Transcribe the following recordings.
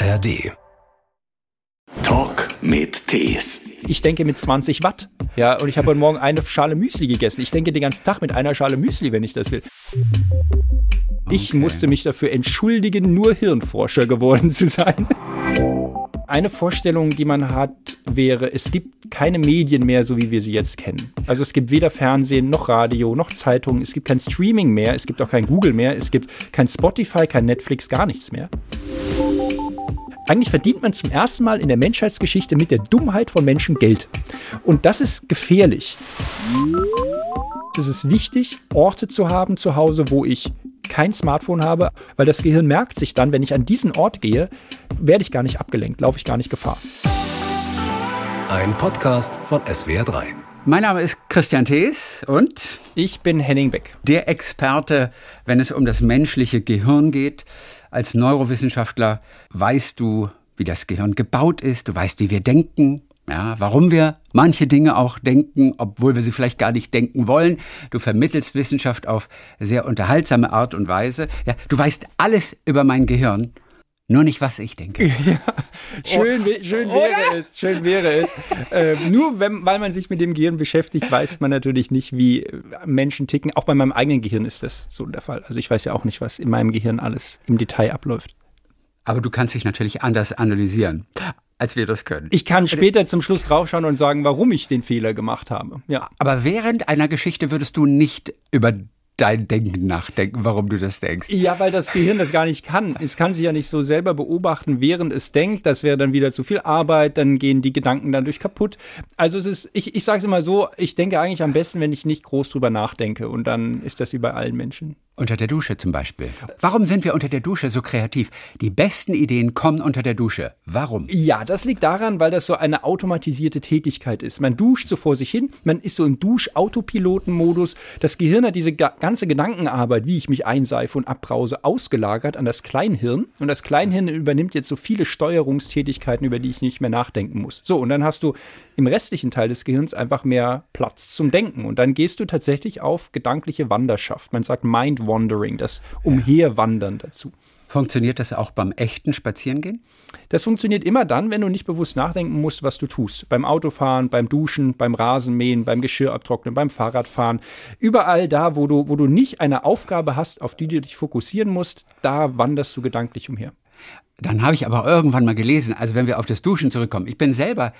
ARD. Talk mit Tees. Ich denke mit 20 Watt. Ja, und ich habe heute Morgen eine Schale Müsli gegessen. Ich denke den ganzen Tag mit einer Schale Müsli, wenn ich das will. Ich Okay. musste mich dafür entschuldigen, nur Hirnforscher geworden zu sein. Eine Vorstellung, die man hat, wäre, es gibt keine Medien mehr, so wie wir sie jetzt kennen. Also es gibt weder Fernsehen noch Radio noch Zeitungen, es gibt kein Streaming mehr, es gibt auch kein Google mehr, es gibt kein Spotify, kein Netflix, gar nichts mehr. Eigentlich verdient man zum ersten Mal in der Menschheitsgeschichte mit der Dummheit von Menschen Geld. Und das ist gefährlich. Es ist wichtig, Orte zu haben zu Hause, wo ich kein Smartphone habe, weil das Gehirn merkt sich dann, wenn ich an diesen Ort gehe, werde ich gar nicht abgelenkt, laufe ich gar nicht Gefahr. Ein Podcast von SWR3. Mein Name ist Christian Thees und Ich bin Henning Beck. der Experte, wenn es um das menschliche Gehirn geht. Als Neurowissenschaftler weißt du, wie das Gehirn gebaut ist, du weißt, wie wir denken, ja, warum wir manche Dinge auch denken, obwohl wir sie vielleicht gar nicht denken wollen. Du vermittelst Wissenschaft auf sehr unterhaltsame Art und Weise. Ja, du weißt alles über mein Gehirn, nur nicht, was ich denke. Schön, wä- schön wäre es, schön wäre es. Äh, nur wenn, weil man sich mit dem Gehirn beschäftigt, weiß man natürlich nicht, wie äh, Menschen ticken. Auch bei meinem eigenen Gehirn ist das so der Fall. Also ich weiß ja auch nicht, was in meinem Gehirn alles im Detail abläuft. Aber du kannst dich natürlich anders analysieren, als wir das können. Ich kann später zum Schluss draufschauen und sagen, warum ich den Fehler gemacht habe. Ja. Aber während einer Geschichte würdest du nicht über dein Denken nachdenken, warum du das denkst. Ja, weil das Gehirn das gar nicht kann. Es kann sich ja nicht so selber beobachten, während es denkt. Das wäre dann wieder zu viel Arbeit, dann gehen die Gedanken dadurch kaputt. Also es ist, ich, ich sage es immer so, ich denke eigentlich am besten, wenn ich nicht groß drüber nachdenke. Und dann ist das wie bei allen Menschen. Unter der Dusche zum Beispiel. Warum sind wir unter der Dusche so kreativ? Die besten Ideen kommen unter der Dusche. Warum? Ja, das liegt daran, weil das so eine automatisierte Tätigkeit ist. Man duscht so vor sich hin, man ist so im Dusch-Autopiloten-Modus. Das Gehirn hat diese ga ganze Gedankenarbeit, wie ich mich einseife und abbrause, ausgelagert an das Kleinhirn. Und das Kleinhirn übernimmt jetzt so viele Steuerungstätigkeiten, über die ich nicht mehr nachdenken muss. So, und dann hast du im restlichen Teil des Gehirns einfach mehr Platz zum Denken. Und dann gehst du tatsächlich auf gedankliche Wanderschaft. Man sagt Mind Wandering, das Umherwandern dazu. Funktioniert das auch beim echten Spazierengehen? Das funktioniert immer dann, wenn du nicht bewusst nachdenken musst, was du tust. Beim Autofahren, beim Duschen, beim Rasenmähen, beim Geschirr abtrocknen, beim Fahrradfahren. Überall da, wo du, wo du nicht eine Aufgabe hast, auf die du dich fokussieren musst, da wanderst du gedanklich umher. Dann habe ich aber irgendwann mal gelesen, also wenn wir auf das Duschen zurückkommen, ich bin selber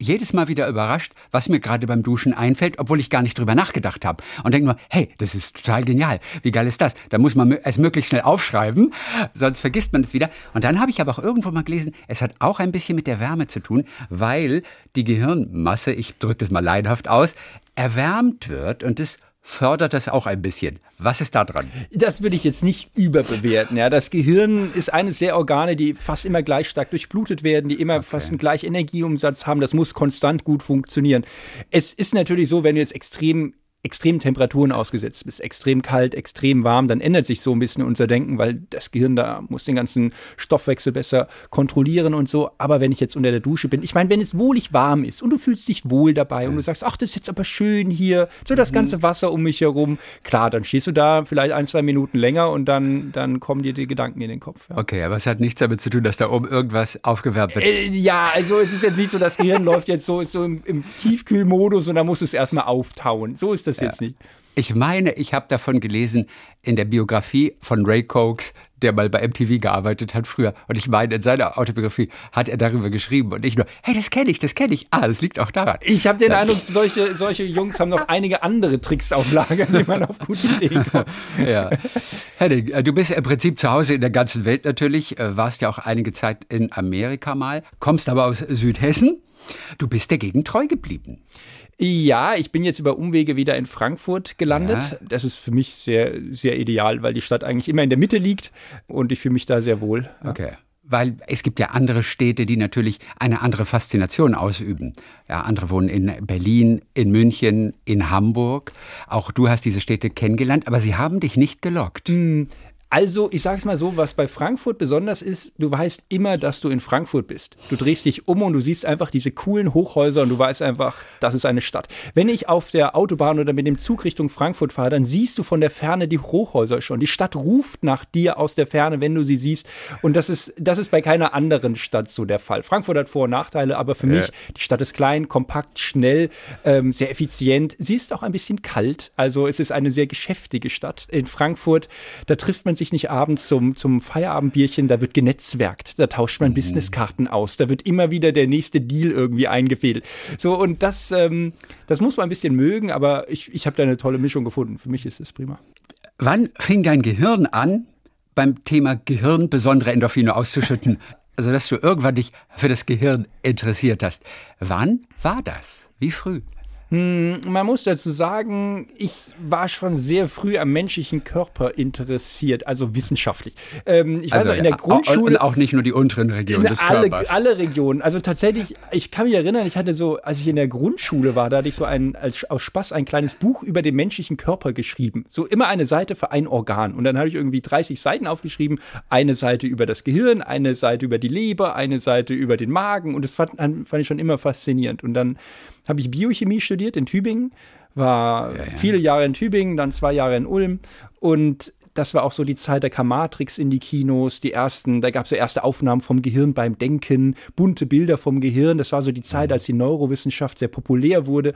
jedes Mal wieder überrascht, was mir gerade beim Duschen einfällt, obwohl ich gar nicht drüber nachgedacht habe. Und denke nur, hey, das ist total genial. Wie geil ist das? Da muss man es möglichst schnell aufschreiben, sonst vergisst man es wieder. Und dann habe ich aber auch irgendwo mal gelesen, es hat auch ein bisschen mit der Wärme zu tun, weil die Gehirnmasse, ich drücke das mal leidhaft aus, erwärmt wird und das fördert das auch ein bisschen. Was ist da dran? Das würde ich jetzt nicht überbewerten. Ja. Das Gehirn ist eines der Organe, die fast immer gleich stark durchblutet werden, die immer fast einen gleich Energieumsatz haben. Das muss konstant gut funktionieren. Es ist natürlich so, wenn du jetzt extrem extremen Temperaturen ausgesetzt bist, extrem kalt, extrem warm, dann ändert sich so ein bisschen unser Denken, weil das Gehirn da muss den ganzen Stoffwechsel besser kontrollieren und so. Aber wenn ich jetzt unter der Dusche bin, ich meine, wenn es wohlig warm ist und du fühlst dich wohl dabei und du sagst, ach, das ist jetzt aber schön hier, so das ganze Wasser um mich herum, klar, dann stehst du da vielleicht ein, zwei Minuten länger und dann, dann kommen dir die Gedanken in den Kopf. Ja. Okay, aber es hat nichts damit zu tun, dass da oben irgendwas aufgewärmt wird. Äh, ja, also es ist jetzt nicht so, das Gehirn läuft jetzt so, ist so im, im Tiefkühlmodus und dann muss es erstmal auftauen. So ist das jetzt nicht. Ich meine, ich habe davon gelesen in der Biografie von Ray Cokes, der mal bei MTV gearbeitet hat früher. Und ich meine, in seiner Autobiografie hat er darüber geschrieben. Und ich nur, hey, das kenne ich, das kenne ich. Ah, das liegt auch daran. Ich habe den Eindruck, solche, solche Jungs haben noch einige andere Tricks auf Lager, wie man auf gute Ideen kommt. Ja. Henning, äh, du bist im Prinzip zu Hause in der ganzen Welt natürlich, äh, warst ja auch einige Zeit in Amerika mal, kommst aber aus Südhessen. Du bist der Gegend treu geblieben. Ja, ich bin jetzt über Umwege wieder in Frankfurt gelandet. Ja. Das ist für mich sehr, sehr ideal, weil die Stadt eigentlich immer in der Mitte liegt und ich fühle mich da sehr wohl. Ja. Okay. Weil es gibt ja andere Städte, die natürlich eine andere Faszination ausüben. Ja, andere wohnen in Berlin, in München, in Hamburg. Auch du hast diese Städte kennengelernt, aber sie haben dich nicht gelockt. Also, ich sag's mal so, was bei Frankfurt besonders ist, du weißt immer, dass du in Frankfurt bist. Du drehst dich um und du siehst einfach diese coolen Hochhäuser und du weißt einfach, das ist eine Stadt. Wenn ich auf der Autobahn oder mit dem Zug Richtung Frankfurt fahre, dann siehst du von der Ferne die Hochhäuser schon. Die Stadt ruft nach dir aus der Ferne, wenn du sie siehst. Und das ist, das ist bei keiner anderen Stadt so der Fall. Frankfurt hat Vor- und Nachteile, aber für ja. mich, die Stadt ist klein, kompakt, schnell, ähm, sehr effizient. Sie ist auch ein bisschen kalt. Also es ist eine sehr geschäftige Stadt. In Frankfurt, da trifft man sich nicht abends zum, zum Feierabendbierchen, da wird genetzwerkt, da tauscht man mhm. Businesskarten aus, da wird immer wieder der nächste Deal irgendwie eingefädelt. So, und das, ähm, das muss man ein bisschen mögen, aber ich, ich habe da eine tolle Mischung gefunden. Für mich ist es prima. Wann fing dein Gehirn an, beim Thema Gehirn besondere Endorphine auszuschütten? Also, dass du irgendwann dich für das Gehirn interessiert hast. Wann war das? Wie früh? Hm, man muss dazu sagen, ich war schon sehr früh am menschlichen Körper interessiert, also wissenschaftlich. Ähm, ich also, weiß noch, in der Grundschule. Und auch nicht nur die unteren Regionen des alle, Körpers. Alle Regionen. Also tatsächlich, ich kann mich erinnern, ich hatte so, als ich in der Grundschule war, da hatte ich so ein, als, aus Spaß ein kleines Buch über den menschlichen Körper geschrieben. So immer eine Seite für ein Organ. Und dann habe ich irgendwie 30 Seiten aufgeschrieben. Eine Seite über das Gehirn, eine Seite über die Leber, eine Seite über den Magen. Und das fand, fand ich schon immer faszinierend. Und dann habe ich Biochemie studiert in Tübingen, war ja, ja. viele Jahre in Tübingen, dann zwei Jahre in Ulm und das war auch so die Zeit, da kam Matrix in die Kinos, die ersten, da gab es so erste Aufnahmen vom Gehirn beim Denken, bunte Bilder vom Gehirn. Das war so die Zeit, als die Neurowissenschaft sehr populär wurde.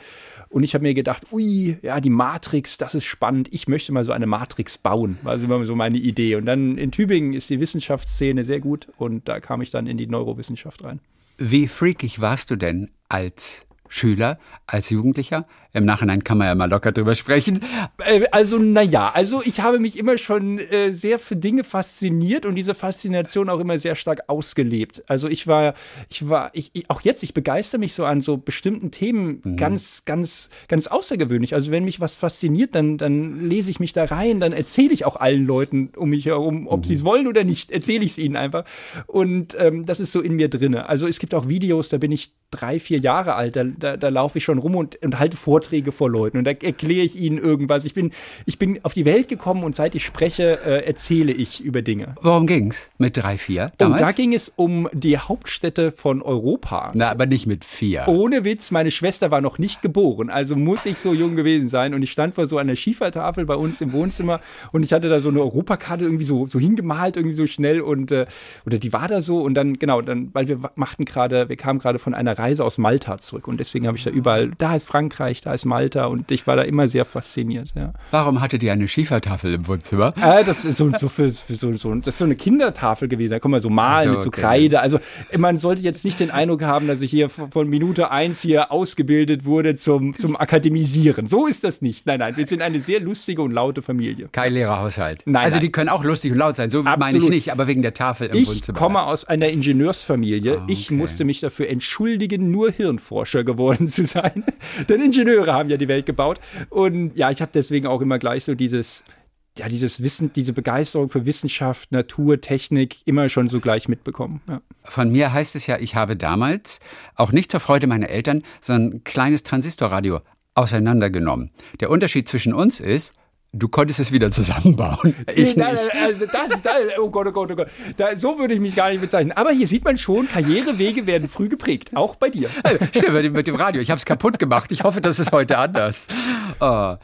Und ich habe mir gedacht, ui, ja, die Matrix, das ist spannend. Ich möchte mal so eine Matrix bauen. War immer so meine Idee. Und dann in Tübingen ist die Wissenschaftsszene sehr gut und da kam ich dann in die Neurowissenschaft rein. Wie freakig warst du denn als Schüler, als Jugendlicher? Im Nachhinein kann man ja mal locker drüber sprechen. Äh, also, naja, also ich habe mich immer schon äh, sehr für Dinge fasziniert und diese Faszination auch immer sehr stark ausgelebt. Also ich war, ich war, ich, ich auch jetzt, ich begeister mich so an so bestimmten Themen mhm. ganz, ganz, ganz außergewöhnlich. Also wenn mich was fasziniert, dann, dann lese ich mich da rein, dann erzähle ich auch allen Leuten um mich herum, ob mhm. sie es wollen oder nicht, erzähle ich es ihnen einfach. Und ähm, das ist so in mir drinne. Also es gibt auch Videos, da bin ich drei, vier Jahre alt, da, da, da laufe ich schon rum und, und halte vor Vorträge vor Leuten und da erkläre ich ihnen irgendwas. Ich bin, ich bin auf die Welt gekommen und seit ich spreche, äh, erzähle ich über Dinge. Worum ging es mit drei, vier? Damals? Und da ging es um die Hauptstädte von Europa. Na, aber nicht mit vier. Ohne Witz, meine Schwester war noch nicht geboren, also muss ich so jung gewesen sein. Und ich stand vor so einer Schiefertafel bei uns im Wohnzimmer und ich hatte da so eine Europakarte irgendwie so, so hingemalt, irgendwie so schnell und äh, oder die war da so und dann, genau, dann, weil wir machten gerade, wir kamen gerade von einer Reise aus Malta zurück und deswegen habe ich da überall, da ist Frankreich, da ist Malta und ich war da immer sehr fasziniert. Ja. Warum hattet ihr eine Schiefertafel im Wohnzimmer? Äh, das ist so, so, für, für so, so, das ist so eine Kindertafel gewesen. Da kann man so malen so, mit so okay. Kreide. Also man sollte jetzt nicht den Eindruck haben, dass ich hier von Minute eins hier ausgebildet wurde zum, zum Akademisieren. So ist das nicht. Nein, nein, wir sind eine sehr lustige und laute Familie. Kein Lehrerhaushalt. Nein, also nein. die können auch lustig und laut sein. So Absolut. meine ich nicht, aber wegen der Tafel im ich Wohnzimmer. Ich komme aus einer Ingenieursfamilie. Ah, okay. Ich musste mich dafür entschuldigen, nur Hirnforscher geworden zu sein. Denn Ingenieure haben ja die Welt gebaut. Und ja, ich habe deswegen auch immer gleich so dieses, ja, dieses Wissen, diese Begeisterung für Wissenschaft, Natur, Technik immer schon so gleich mitbekommen. Ja. Von mir heißt es ja, ich habe damals, auch nicht zur Freude meiner Eltern, so ein kleines Transistorradio auseinandergenommen. Der Unterschied zwischen uns ist, Du konntest es wieder zusammenbauen. Ich nein, nicht. Also das, das, oh Gott, oh Gott, oh Gott. Da, so würde ich mich gar nicht bezeichnen. Aber hier sieht man schon, Karrierewege werden früh geprägt. Auch bei dir. Also, stimmt, mit dem, mit dem Radio. Ich habe es kaputt gemacht. Ich hoffe, das ist heute anders. Oh.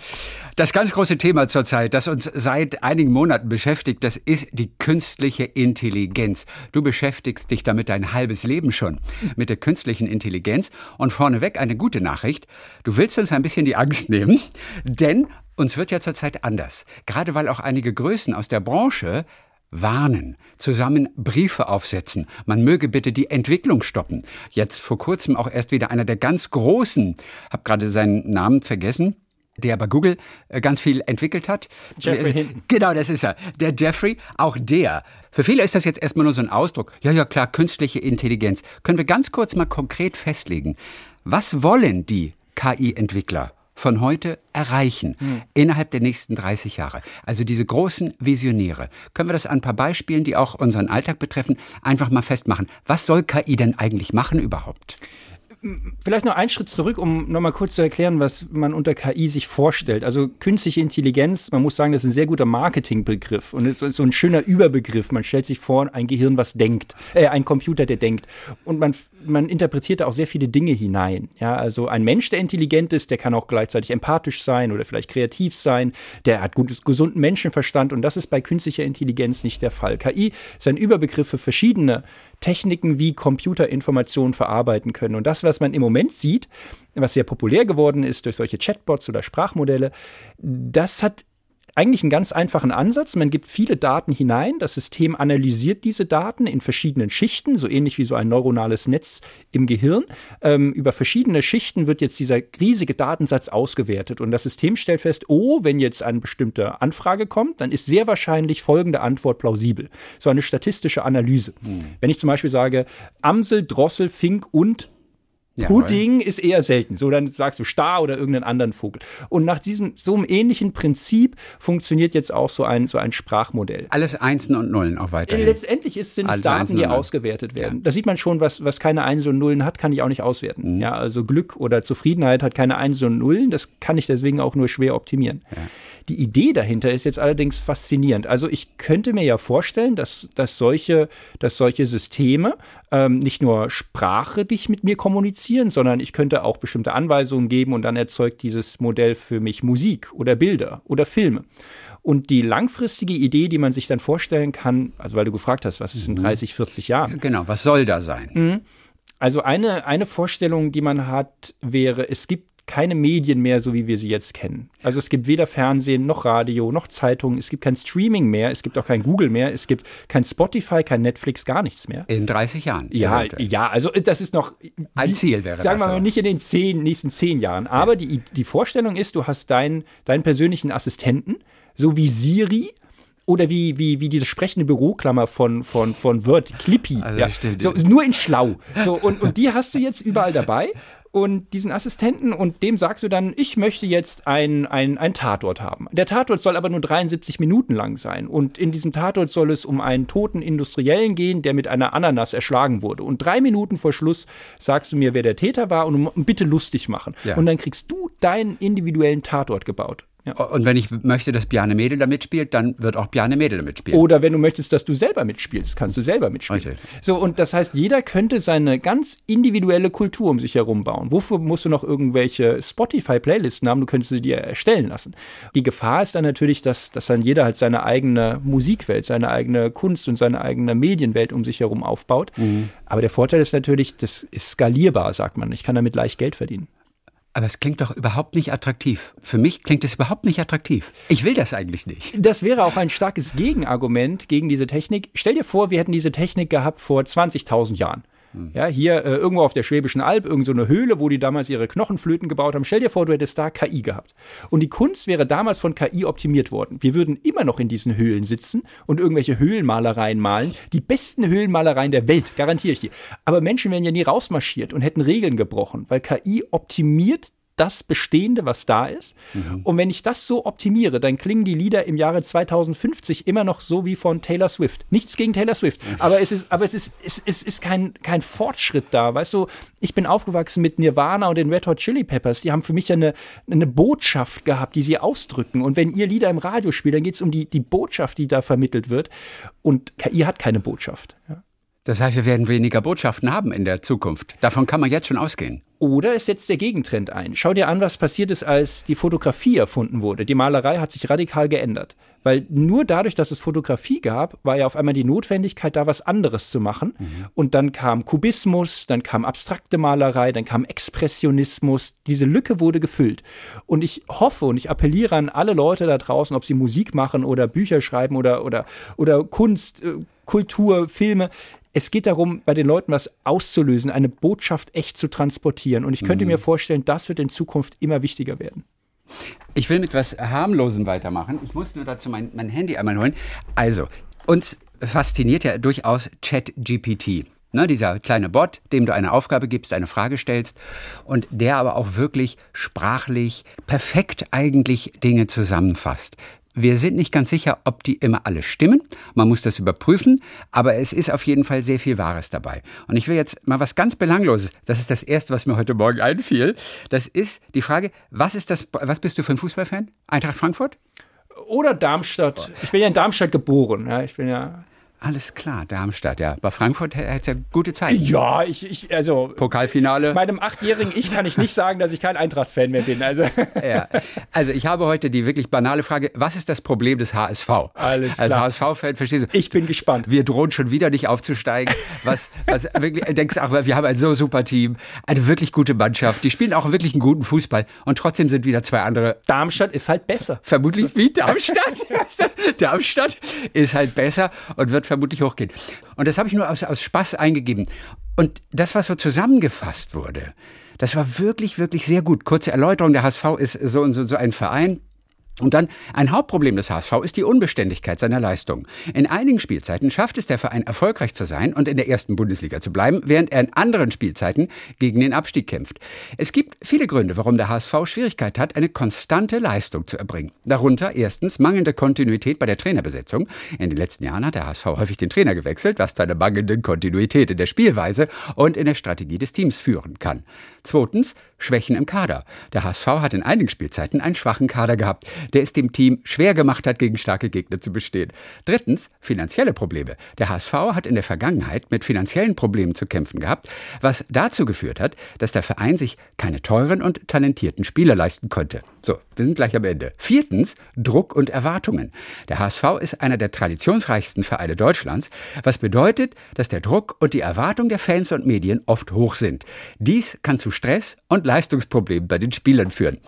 Das ganz große Thema zurzeit, das uns seit einigen Monaten beschäftigt, das ist die künstliche Intelligenz. Du beschäftigst dich damit dein halbes Leben schon mit der künstlichen Intelligenz. Und vorneweg eine gute Nachricht. Du willst uns ein bisschen die Angst nehmen, denn uns wird ja zurzeit anders, gerade weil auch einige Größen aus der Branche warnen, zusammen Briefe aufsetzen. Man möge bitte die Entwicklung stoppen. Jetzt vor kurzem auch erst wieder einer der ganz großen, hab gerade seinen Namen vergessen, der bei Google äh, ganz viel entwickelt hat. Jeffrey Hinton. Genau, das ist er. Der Jeffrey, auch der. Für viele ist das jetzt erstmal nur so ein Ausdruck. Ja, ja, klar, künstliche Intelligenz. Können wir ganz kurz mal konkret festlegen. Was wollen die KI-Entwickler von heute erreichen hm. innerhalb der nächsten 30 Jahre. Also diese großen Visionäre. Können wir das an ein paar Beispielen, die auch unseren Alltag betreffen, einfach mal festmachen. Was soll KI denn eigentlich machen überhaupt? Vielleicht noch einen Schritt zurück, um nochmal kurz zu erklären, was man unter KI sich vorstellt. Also künstliche Intelligenz, man muss sagen, das ist ein sehr guter Marketingbegriff und es ist so ein schöner Überbegriff. Man stellt sich vor, ein Gehirn, was denkt, äh, ein Computer, der denkt. Und man, man interpretiert da auch sehr viele Dinge hinein. Ja, also ein Mensch, der intelligent ist, der kann auch gleichzeitig empathisch sein oder vielleicht kreativ sein. Der hat gutes, gesunden Menschenverstand und das ist bei künstlicher Intelligenz nicht der Fall. KI ist ein Überbegriff für verschiedene Techniken, wie Computer Informationen verarbeiten können. Und das, was man im Moment sieht, was sehr populär geworden ist durch solche Chatbots oder Sprachmodelle, das hat eigentlich einen ganz einfachen Ansatz. Man gibt viele Daten hinein, das System analysiert diese Daten in verschiedenen Schichten, so ähnlich wie so ein neuronales Netz im Gehirn. Ähm, über verschiedene Schichten wird jetzt dieser riesige Datensatz ausgewertet und das System stellt fest, oh, wenn jetzt eine bestimmte Anfrage kommt, dann ist sehr wahrscheinlich folgende Antwort plausibel. So eine statistische Analyse. Hm. Wenn ich zum Beispiel sage, Amsel, Drossel, Fink und ja, Pudding ist eher selten. So, dann sagst du Star oder irgendeinen anderen Vogel. Und nach diesem, so einem ähnlichen Prinzip funktioniert jetzt auch so ein, so ein Sprachmodell. Alles Einsen und Nullen auch weiterhin. Letztendlich ist, sind es Daten, die ausgewertet werden. Ja. Da sieht man schon, was, was keine Einsen und Nullen hat, kann ich auch nicht auswerten. Mhm. Ja, also Glück oder Zufriedenheit hat keine Einsen und Nullen. Das kann ich deswegen auch nur schwer optimieren. Ja. Die Idee dahinter ist jetzt allerdings faszinierend. Also ich könnte mir ja vorstellen, dass, dass, solche, dass solche Systeme ähm, nicht nur Sprache dich mit mir kommunizieren, sondern ich könnte auch bestimmte Anweisungen geben und dann erzeugt dieses Modell für mich Musik oder Bilder oder Filme. Und die langfristige Idee, die man sich dann vorstellen kann, also weil du gefragt hast, was ist in 30, mhm. 40 Jahren? Genau, was soll da sein? Mhm. Also eine, eine Vorstellung, die man hat, wäre, es gibt keine Medien mehr, so wie wir sie jetzt kennen. Also es gibt weder Fernsehen noch Radio noch Zeitungen, es gibt kein Streaming mehr, es gibt auch kein Google mehr, es gibt kein Spotify, kein Netflix, gar nichts mehr. In 30 Jahren. Ja, eventuell. ja, also das ist noch ein Ziel wäre sagen das. Sagen wir mal nicht in den zehn, nächsten zehn Jahren. Aber ja. die, die Vorstellung ist, du hast deinen, deinen persönlichen Assistenten, so wie Siri, oder wie, wie, wie diese sprechende Büroklammer von, von, von Word, Clippy. Also ja. So, nur in schlau. So, und, und die hast du jetzt überall dabei und diesen Assistenten und dem sagst du dann, ich möchte jetzt ein, ein, ein Tatort haben. Der Tatort soll aber nur 73 Minuten lang sein und in diesem Tatort soll es um einen toten Industriellen gehen, der mit einer Ananas erschlagen wurde. Und drei Minuten vor Schluss sagst du mir, wer der Täter war und bitte lustig machen. Ja. Und dann kriegst du deinen individuellen Tatort gebaut. Ja. Und wenn ich möchte, dass Bjarne Mädel da mitspielt, dann wird auch Bjarne Mädel da mitspielen. Oder wenn du möchtest, dass du selber mitspielst, kannst du selber mitspielen. Okay. So, und das heißt, jeder könnte seine ganz individuelle Kultur um sich herum bauen. Wofür musst du noch irgendwelche Spotify-Playlisten haben? Du könntest sie dir erstellen lassen. Die Gefahr ist dann natürlich, dass, dass dann jeder halt seine eigene Musikwelt, seine eigene Kunst und seine eigene Medienwelt um sich herum aufbaut. Mhm. Aber der Vorteil ist natürlich, das ist skalierbar, sagt man. Ich kann damit leicht Geld verdienen. Aber es klingt doch überhaupt nicht attraktiv. Für mich klingt es überhaupt nicht attraktiv. Ich will das eigentlich nicht. Das wäre auch ein starkes Gegenargument gegen diese Technik. Stell dir vor, wir hätten diese Technik gehabt vor 20.000 Jahren. Ja, hier äh, irgendwo auf der Schwäbischen Alb, irgend so Höhle, wo die damals ihre Knochenflöten gebaut haben. Stell dir vor, du hättest da KI gehabt. Und die Kunst wäre damals von KI optimiert worden. Wir würden immer noch in diesen Höhlen sitzen und irgendwelche Höhlenmalereien malen. Die besten Höhlenmalereien der Welt, garantiere ich dir. Aber Menschen wären ja nie rausmarschiert und hätten Regeln gebrochen, weil KI optimiert das Bestehende, was da ist. Mhm. Und wenn ich das so optimiere, dann klingen die Lieder im Jahre 2050 immer noch so wie von Taylor Swift. Nichts gegen Taylor Swift, aber es ist, aber es ist, es, es ist kein, kein Fortschritt da. Weißt du, ich bin aufgewachsen mit Nirvana und den Red Hot Chili Peppers. Die haben für mich ja eine, eine Botschaft gehabt, die sie ausdrücken. Und wenn ihr Lieder im Radio spielt, dann geht es um die, die Botschaft, die da vermittelt wird. Und KI hat keine Botschaft. Ja. Das heißt, wir werden weniger Botschaften haben in der Zukunft. Davon kann man jetzt schon ausgehen. Oder es setzt der Gegentrend ein. Schau dir an, was passiert ist, als die Fotografie erfunden wurde. Die Malerei hat sich radikal geändert. Weil nur dadurch, dass es Fotografie gab, war ja auf einmal die Notwendigkeit, da was anderes zu machen. Mhm. Und dann kam Kubismus, dann kam abstrakte Malerei, dann kam Expressionismus. Diese Lücke wurde gefüllt. Und ich hoffe und ich appelliere an alle Leute da draußen, ob sie Musik machen oder Bücher schreiben oder, oder, oder Kunst, äh, Kultur, Filme, es geht darum, bei den Leuten was auszulösen, eine Botschaft echt zu transportieren. Und ich könnte mhm. mir vorstellen, das wird in Zukunft immer wichtiger werden. Ich will mit was harmlosem weitermachen. Ich muss nur dazu mein, mein Handy einmal holen. Also, uns fasziniert ja durchaus ChatGPT. Ne, dieser kleine Bot, dem du eine Aufgabe gibst, eine Frage stellst und der aber auch wirklich sprachlich perfekt eigentlich Dinge zusammenfasst. Wir sind nicht ganz sicher, ob die immer alle stimmen. Man muss das überprüfen, aber es ist auf jeden Fall sehr viel Wahres dabei. Und ich will jetzt mal was ganz Belangloses. Das ist das Erste, was mir heute Morgen einfiel. Das ist die Frage, was ist das, was bist du für ein Fußballfan? Eintracht Frankfurt? Oder Darmstadt. Ich bin ja in Darmstadt geboren. Ja, ich bin ja alles klar, Darmstadt, ja. Bei Frankfurt hat es ja gute Zeit. Ja, ich, ich also. Pokalfinale. Meinem achtjährigen Ich kann ich nicht sagen, dass ich kein Eintracht-Fan mehr bin. Also. Ja. also ich habe heute die wirklich banale Frage: Was ist das Problem des HSV? Alles klar. Als HSV-Fan verstehst du? Ich bin gespannt. Wir drohen schon wieder nicht aufzusteigen. Was, was wirklich, denkst ach, wir haben ein so super Team, eine wirklich gute Mannschaft. Die spielen auch wirklich einen guten Fußball und trotzdem sind wieder zwei andere. Darmstadt ist halt besser. Vermutlich wie Darmstadt. Darmstadt ist halt besser und wird vermutlich hochgehen. Und das habe ich nur aus, aus Spaß eingegeben. Und das, was so zusammengefasst wurde, das war wirklich, wirklich sehr gut. Kurze Erläuterung, der HSV ist so und so, so ein Verein, und dann ein Hauptproblem des HSV ist die Unbeständigkeit seiner Leistung. In einigen Spielzeiten schafft es der Verein erfolgreich zu sein und in der ersten Bundesliga zu bleiben, während er in anderen Spielzeiten gegen den Abstieg kämpft. Es gibt viele Gründe, warum der HSV Schwierigkeit hat, eine konstante Leistung zu erbringen. Darunter erstens mangelnde Kontinuität bei der Trainerbesetzung. In den letzten Jahren hat der HSV häufig den Trainer gewechselt, was zu einer mangelnden Kontinuität in der Spielweise und in der Strategie des Teams führen kann. Zweitens Schwächen im Kader. Der HSV hat in einigen Spielzeiten einen schwachen Kader gehabt, der es dem Team schwer gemacht hat, gegen starke Gegner zu bestehen. Drittens, finanzielle Probleme. Der HSV hat in der Vergangenheit mit finanziellen Problemen zu kämpfen gehabt, was dazu geführt hat, dass der Verein sich keine teuren und talentierten Spieler leisten konnte. So, wir sind gleich am Ende. Viertens, Druck und Erwartungen. Der HSV ist einer der traditionsreichsten Vereine Deutschlands, was bedeutet, dass der Druck und die Erwartung der Fans und Medien oft hoch sind. Dies kann zu Stress und Leistungsproblemen bei den Spielern führen.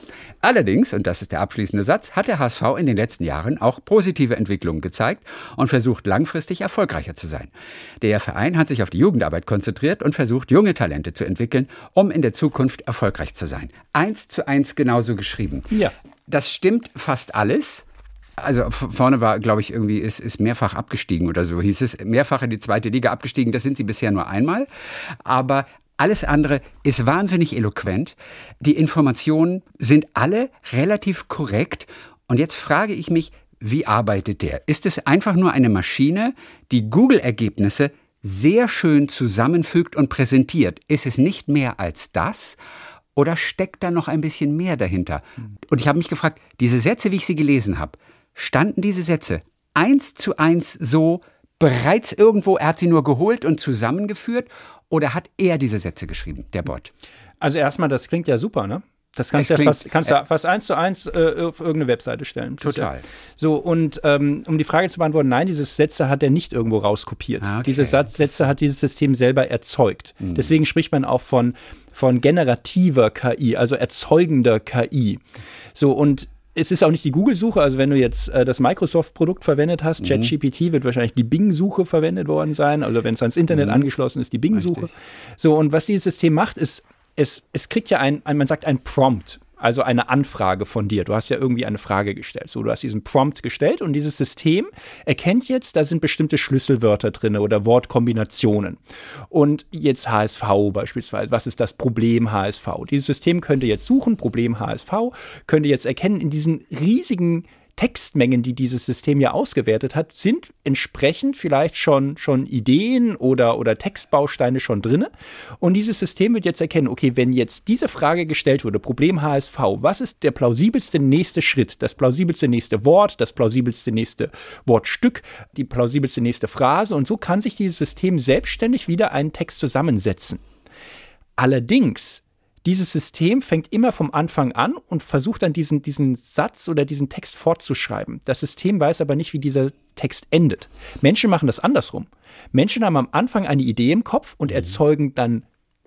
Allerdings, und das ist der abschließende Satz, hat der HSV in den letzten Jahren auch positive Entwicklungen gezeigt und versucht langfristig erfolgreicher zu sein. Der Verein hat sich auf die Jugendarbeit konzentriert und versucht, junge Talente zu entwickeln, um in der Zukunft erfolgreich zu sein. Eins zu eins genauso geschrieben. Ja. Das stimmt fast alles. Also vorne war, glaube ich, irgendwie ist, ist mehrfach abgestiegen oder so hieß es. Mehrfach in die zweite Liga abgestiegen. Das sind sie bisher nur einmal. Aber alles andere ist wahnsinnig eloquent. Die Informationen sind alle relativ korrekt. Und jetzt frage ich mich, wie arbeitet der? Ist es einfach nur eine Maschine, die Google-Ergebnisse sehr schön zusammenfügt und präsentiert? Ist es nicht mehr als das? Oder steckt da noch ein bisschen mehr dahinter? Und ich habe mich gefragt, diese Sätze, wie ich sie gelesen habe, standen diese Sätze eins zu eins so bereits irgendwo, er hat sie nur geholt und zusammengeführt oder hat er diese Sätze geschrieben, der Bot? Also erstmal, das klingt ja super, ne? Das kannst, ja fast, kannst du fast eins zu eins äh, auf irgendeine Webseite stellen. Total. So, und ähm, um die Frage zu beantworten, nein, diese Sätze hat er nicht irgendwo rauskopiert. Ah, okay. Diese Satz, Sätze hat dieses System selber erzeugt. Mhm. Deswegen spricht man auch von, von generativer KI, also erzeugender KI. So, und es ist auch nicht die Google-Suche, also wenn du jetzt äh, das Microsoft-Produkt verwendet hast, Mhm. ChatGPT wird wahrscheinlich die Bing-Suche verwendet worden sein, also wenn es ans Internet angeschlossen ist, die Bing-Suche. Mhm. So, und was dieses System macht, ist, es, es kriegt ja ein, ein, man sagt ein Prompt, also eine Anfrage von dir. Du hast ja irgendwie eine Frage gestellt. So, du hast diesen Prompt gestellt und dieses System erkennt jetzt, da sind bestimmte Schlüsselwörter drin oder Wortkombinationen. Und jetzt HSV beispielsweise. Was ist das Problem HSV? Dieses System könnte jetzt suchen, Problem HSV, könnte jetzt erkennen, in diesen riesigen Textmengen, die dieses System ja ausgewertet hat, sind entsprechend vielleicht schon, schon Ideen oder, oder Textbausteine schon drinne. Und dieses System wird jetzt erkennen, okay, wenn jetzt diese Frage gestellt wurde, Problem HSV, was ist der plausibelste nächste Schritt, das plausibelste nächste Wort, das plausibelste nächste Wortstück, die plausibelste nächste Phrase und so kann sich dieses System selbstständig wieder einen Text zusammensetzen. Allerdings, dieses System fängt immer vom Anfang an und versucht dann diesen, diesen Satz oder diesen Text fortzuschreiben. Das System weiß aber nicht, wie dieser Text endet. Menschen machen das andersrum. Menschen haben am Anfang eine Idee im Kopf und erzeugen dann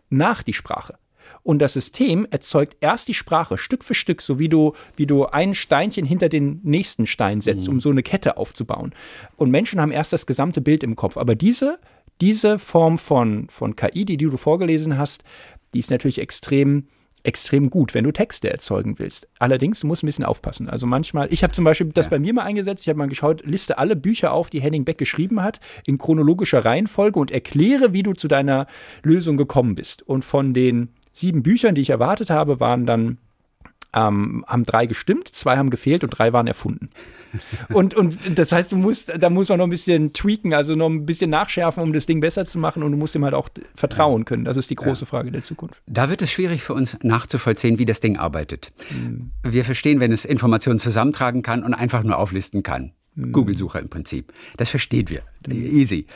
nach die Sprache. Und das System erzeugt erst die Sprache Stück für Stück, so wie du, wie du ein Steinchen hinter den nächsten Stein setzt, um so eine Kette aufzubauen. Und Menschen haben erst das gesamte Bild im Kopf. Aber diese, diese Form von, von KI, die du vorgelesen hast, die ist natürlich extrem extrem gut, wenn du Texte erzeugen willst. Allerdings, du musst ein bisschen aufpassen. Also manchmal, ich habe zum Beispiel das bei mir mal eingesetzt, ich habe mal geschaut, liste alle Bücher auf, die Henning Beck geschrieben hat, in chronologischer Reihenfolge und erkläre, wie du zu deiner Lösung gekommen bist. Und von den sieben Büchern, die ich erwartet habe, waren dann ähm, haben drei gestimmt, zwei haben gefehlt und drei waren erfunden. Und, und das heißt, du musst, da muss man noch ein bisschen tweaken, also noch ein bisschen nachschärfen, um das Ding besser zu machen und du musst ihm halt auch vertrauen können. Das ist die große. Frage der Zukunft. Da wird es schwierig für uns nachzuvollziehen, wie das Ding arbeitet. Mhm. Wir verstehen, wenn es Informationen zusammentragen kann und einfach nur auflisten kann. Mhm. Google-Suche im Prinzip. Das versteht wir. Mhm. Easy.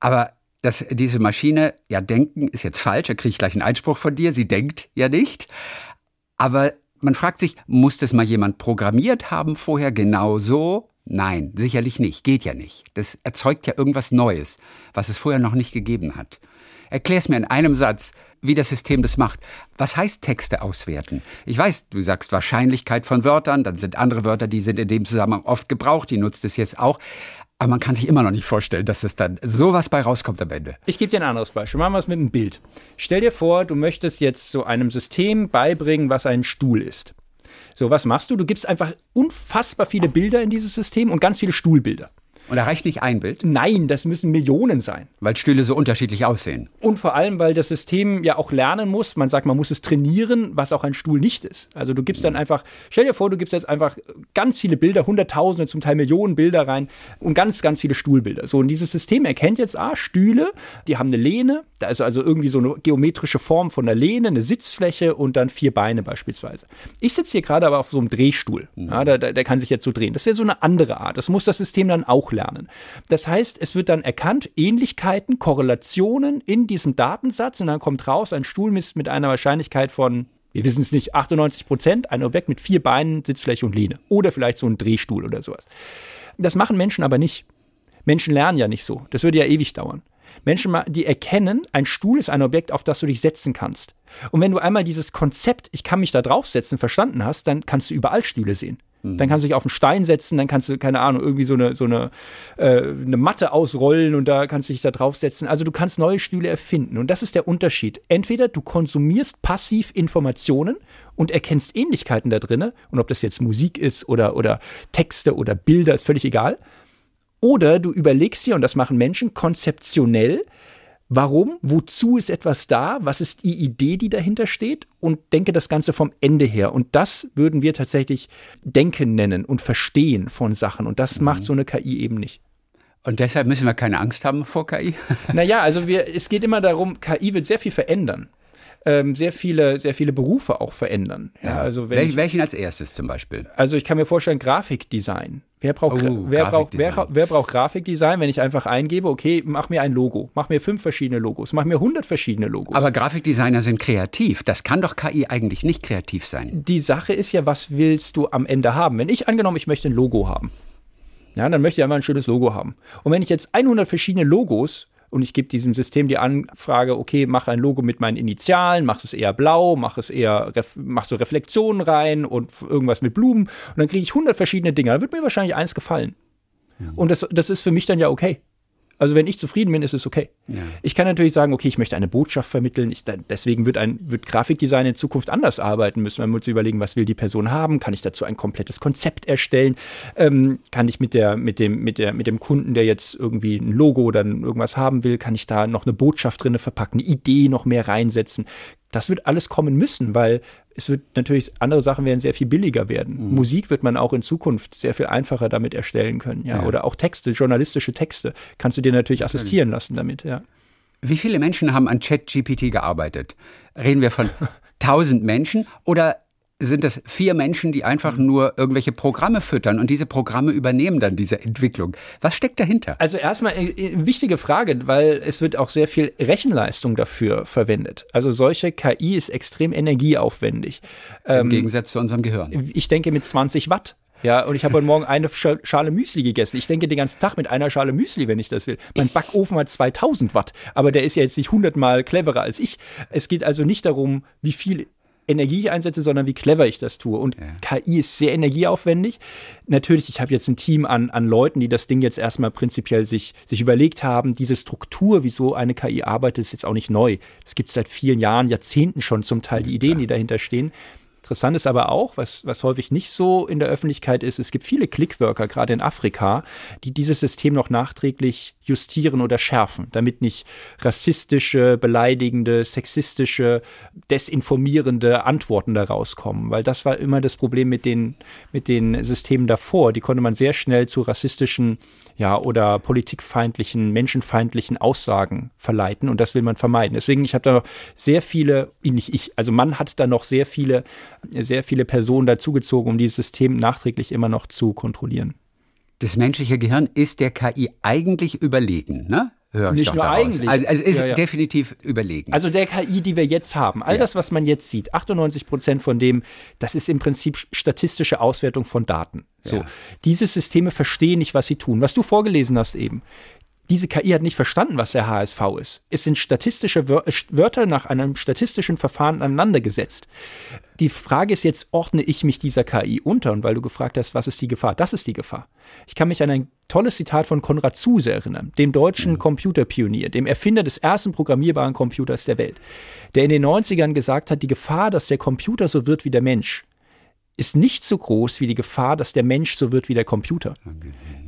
Aber dass diese Maschine ja denken, ist jetzt falsch, da kriege ich gleich einen Einspruch von dir, sie denkt ja nicht. Aber man fragt sich, muss das mal jemand programmiert haben vorher genau so? Nein, sicherlich nicht, geht ja nicht. Das erzeugt ja irgendwas Neues, was es vorher noch nicht gegeben hat. Erklär es mir in einem Satz, wie das System das macht. Was heißt Texte auswerten? Ich weiß, du sagst Wahrscheinlichkeit von Wörtern, dann sind andere Wörter, die sind in dem Zusammenhang oft gebraucht, die nutzt es jetzt auch. Aber man kann sich immer noch nicht vorstellen, dass es dann sowas bei rauskommt am Ende. Ich gebe dir ein anderes Beispiel. Machen wir es mit einem Bild. Stell dir vor, du möchtest jetzt so einem System beibringen, was ein Stuhl ist. So, was machst du? Du gibst einfach unfassbar viele Bilder in dieses System und ganz viele Stuhlbilder. Und da reicht nicht ein Bild? Nein, das müssen Millionen sein. Weil Stühle so unterschiedlich aussehen. Und vor allem, weil das System ja auch lernen muss. Man sagt, man muss es trainieren, was auch ein Stuhl nicht ist. Also du gibst dann einfach, stell dir vor, du gibst jetzt einfach ganz viele Bilder, Hunderttausende, zum Teil Millionen Bilder rein und ganz, ganz viele Stuhlbilder. So, und dieses System erkennt jetzt, ah, Stühle, die haben eine Lehne, da ist also irgendwie so eine geometrische Form von der Lehne, eine Sitzfläche und dann vier Beine beispielsweise. Ich sitze hier gerade aber auf so einem Drehstuhl. Ja, der, der kann sich jetzt so drehen. Das wäre so eine andere Art. Das muss das System dann auch lernen lernen. Das heißt, es wird dann erkannt, Ähnlichkeiten, Korrelationen in diesem Datensatz und dann kommt raus, ein Stuhl misst mit einer Wahrscheinlichkeit von wir wissen es nicht, 98 Prozent, ein Objekt mit vier Beinen, Sitzfläche und Lehne. Oder vielleicht so ein Drehstuhl oder sowas. Das machen Menschen aber nicht. Menschen lernen ja nicht so. Das würde ja ewig dauern. Menschen, die erkennen, ein Stuhl ist ein Objekt, auf das du dich setzen kannst. Und wenn du einmal dieses Konzept, ich kann mich da draufsetzen, verstanden hast, dann kannst du überall Stühle sehen. Dann kannst du dich auf einen Stein setzen, dann kannst du, keine Ahnung, irgendwie so eine, so eine, äh, eine Matte ausrollen und da kannst du dich da draufsetzen. Also du kannst neue Stühle erfinden. Und das ist der Unterschied. Entweder du konsumierst passiv Informationen und erkennst Ähnlichkeiten da drin, und ob das jetzt Musik ist oder, oder Texte oder Bilder, ist völlig egal. Oder du überlegst dir, und das machen Menschen konzeptionell, Warum? Wozu ist etwas da? Was ist die Idee, die dahinter steht? Und denke das Ganze vom Ende her. Und das würden wir tatsächlich Denken nennen und Verstehen von Sachen. Und das mhm. macht so eine KI eben nicht. Und deshalb müssen wir keine Angst haben vor KI? Naja, also wir, es geht immer darum, KI wird sehr viel verändern ähm, sehr viele, sehr viele Berufe auch verändern. Ja, also Wel ich, welchen als erstes zum Beispiel? Also ich kann mir vorstellen, Grafikdesign. Wer braucht, oh, wer, braucht, wer, wer, braucht Grafikdesign, wenn ich einfach eingebe, okay, mach mir ein Logo, mach mir fünf verschiedene Logos, mach mir hundert verschiedene Logos. Aber Grafikdesigner sind kreativ. Das kann doch KI eigentlich nicht kreativ sein. Die Sache ist ja, was willst du am Ende haben? Wenn ich angenommen, ich möchte ein Logo haben, ja, dann möchte ich einfach ein schönes Logo haben. Und wenn ich jetzt 100 verschiedene Logos und ich gebe diesem System die Anfrage, okay, mach ein Logo mit meinen Initialen, mach es eher blau, mach es eher, mach so Reflexionen rein und irgendwas mit Blumen und dann kriege ich 100 verschiedene Dinge. Da wird mir wahrscheinlich eins gefallen. Mhm. Und das, das ist für mich dann ja okay. Also wenn ich zufrieden bin, ist es okay. Ja. Ich kann natürlich sagen, okay, ich möchte eine Botschaft vermitteln. Ich, deswegen wird ein wird Grafikdesign in Zukunft anders arbeiten müssen. Man muss überlegen, was will die Person haben? Kann ich dazu ein komplettes Konzept erstellen? Ähm, kann ich mit der mit dem mit der mit dem Kunden, der jetzt irgendwie ein Logo oder irgendwas haben will, kann ich da noch eine Botschaft drin verpacken, eine Idee noch mehr reinsetzen? Das wird alles kommen müssen, weil es wird natürlich, andere Sachen werden sehr viel billiger werden. Mhm. Musik wird man auch in Zukunft sehr viel einfacher damit erstellen können, ja? ja. Oder auch Texte, journalistische Texte kannst du dir natürlich assistieren lassen damit, ja. Wie viele Menschen haben an ChatGPT gearbeitet? Reden wir von 1000 Menschen oder sind es vier Menschen, die einfach mhm. nur irgendwelche Programme füttern und diese Programme übernehmen dann diese Entwicklung. Was steckt dahinter? Also erstmal eine äh, äh, wichtige Frage, weil es wird auch sehr viel Rechenleistung dafür verwendet. Also solche KI ist extrem energieaufwendig. Im ähm, Gegensatz zu unserem Gehirn. Ich denke mit 20 Watt. Ja, und ich habe heute Morgen eine Schale Müsli gegessen. Ich denke den ganzen Tag mit einer Schale Müsli, wenn ich das will. Mein Backofen hat 2000 Watt, aber der ist ja jetzt nicht hundertmal cleverer als ich. Es geht also nicht darum, wie viel Energie ich einsetze, sondern wie clever ich das tue. Und ja. KI ist sehr energieaufwendig. Natürlich, ich habe jetzt ein Team an, an Leuten, die das Ding jetzt erstmal prinzipiell sich, sich überlegt haben. Diese Struktur, wie so eine KI arbeitet, ist jetzt auch nicht neu. Es gibt seit vielen Jahren, Jahrzehnten schon zum Teil die Ideen, die dahinter stehen. Interessant ist aber auch, was, was häufig nicht so in der Öffentlichkeit ist, es gibt viele Clickworker, gerade in Afrika, die dieses System noch nachträglich justieren oder schärfen, damit nicht rassistische, beleidigende, sexistische, desinformierende Antworten da rauskommen. Weil das war immer das Problem mit den, mit den Systemen davor. Die konnte man sehr schnell zu rassistischen ja, oder politikfeindlichen, menschenfeindlichen Aussagen verleiten und das will man vermeiden. Deswegen, ich habe da noch sehr viele, nicht ich, also man hat da noch sehr viele, sehr viele Personen dazugezogen, um dieses System nachträglich immer noch zu kontrollieren. Das menschliche Gehirn ist der KI eigentlich überlegen, ne? Höre Nicht nur daraus. eigentlich. Also, also ist ja, ja. definitiv überlegen. Also der KI, die wir jetzt haben, all ja. das, was man jetzt sieht, 98 Prozent von dem, das ist im Prinzip statistische Auswertung von Daten. So, diese Systeme verstehen nicht, was sie tun. Was du vorgelesen hast eben, diese KI hat nicht verstanden, was der HSV ist. Es sind statistische äh, Wörter nach einem statistischen Verfahren aneinandergesetzt. Die Frage ist jetzt, ordne ich mich dieser KI unter? Und weil du gefragt hast, was ist die Gefahr? Das ist die Gefahr. Ich kann mich an ein tolles Zitat von Konrad Zuse erinnern, dem deutschen mhm. Computerpionier, dem Erfinder des ersten programmierbaren Computers der Welt, der in den 90ern gesagt hat, die Gefahr, dass der Computer so wird wie der Mensch, ist nicht so groß wie die Gefahr, dass der Mensch so wird wie der Computer.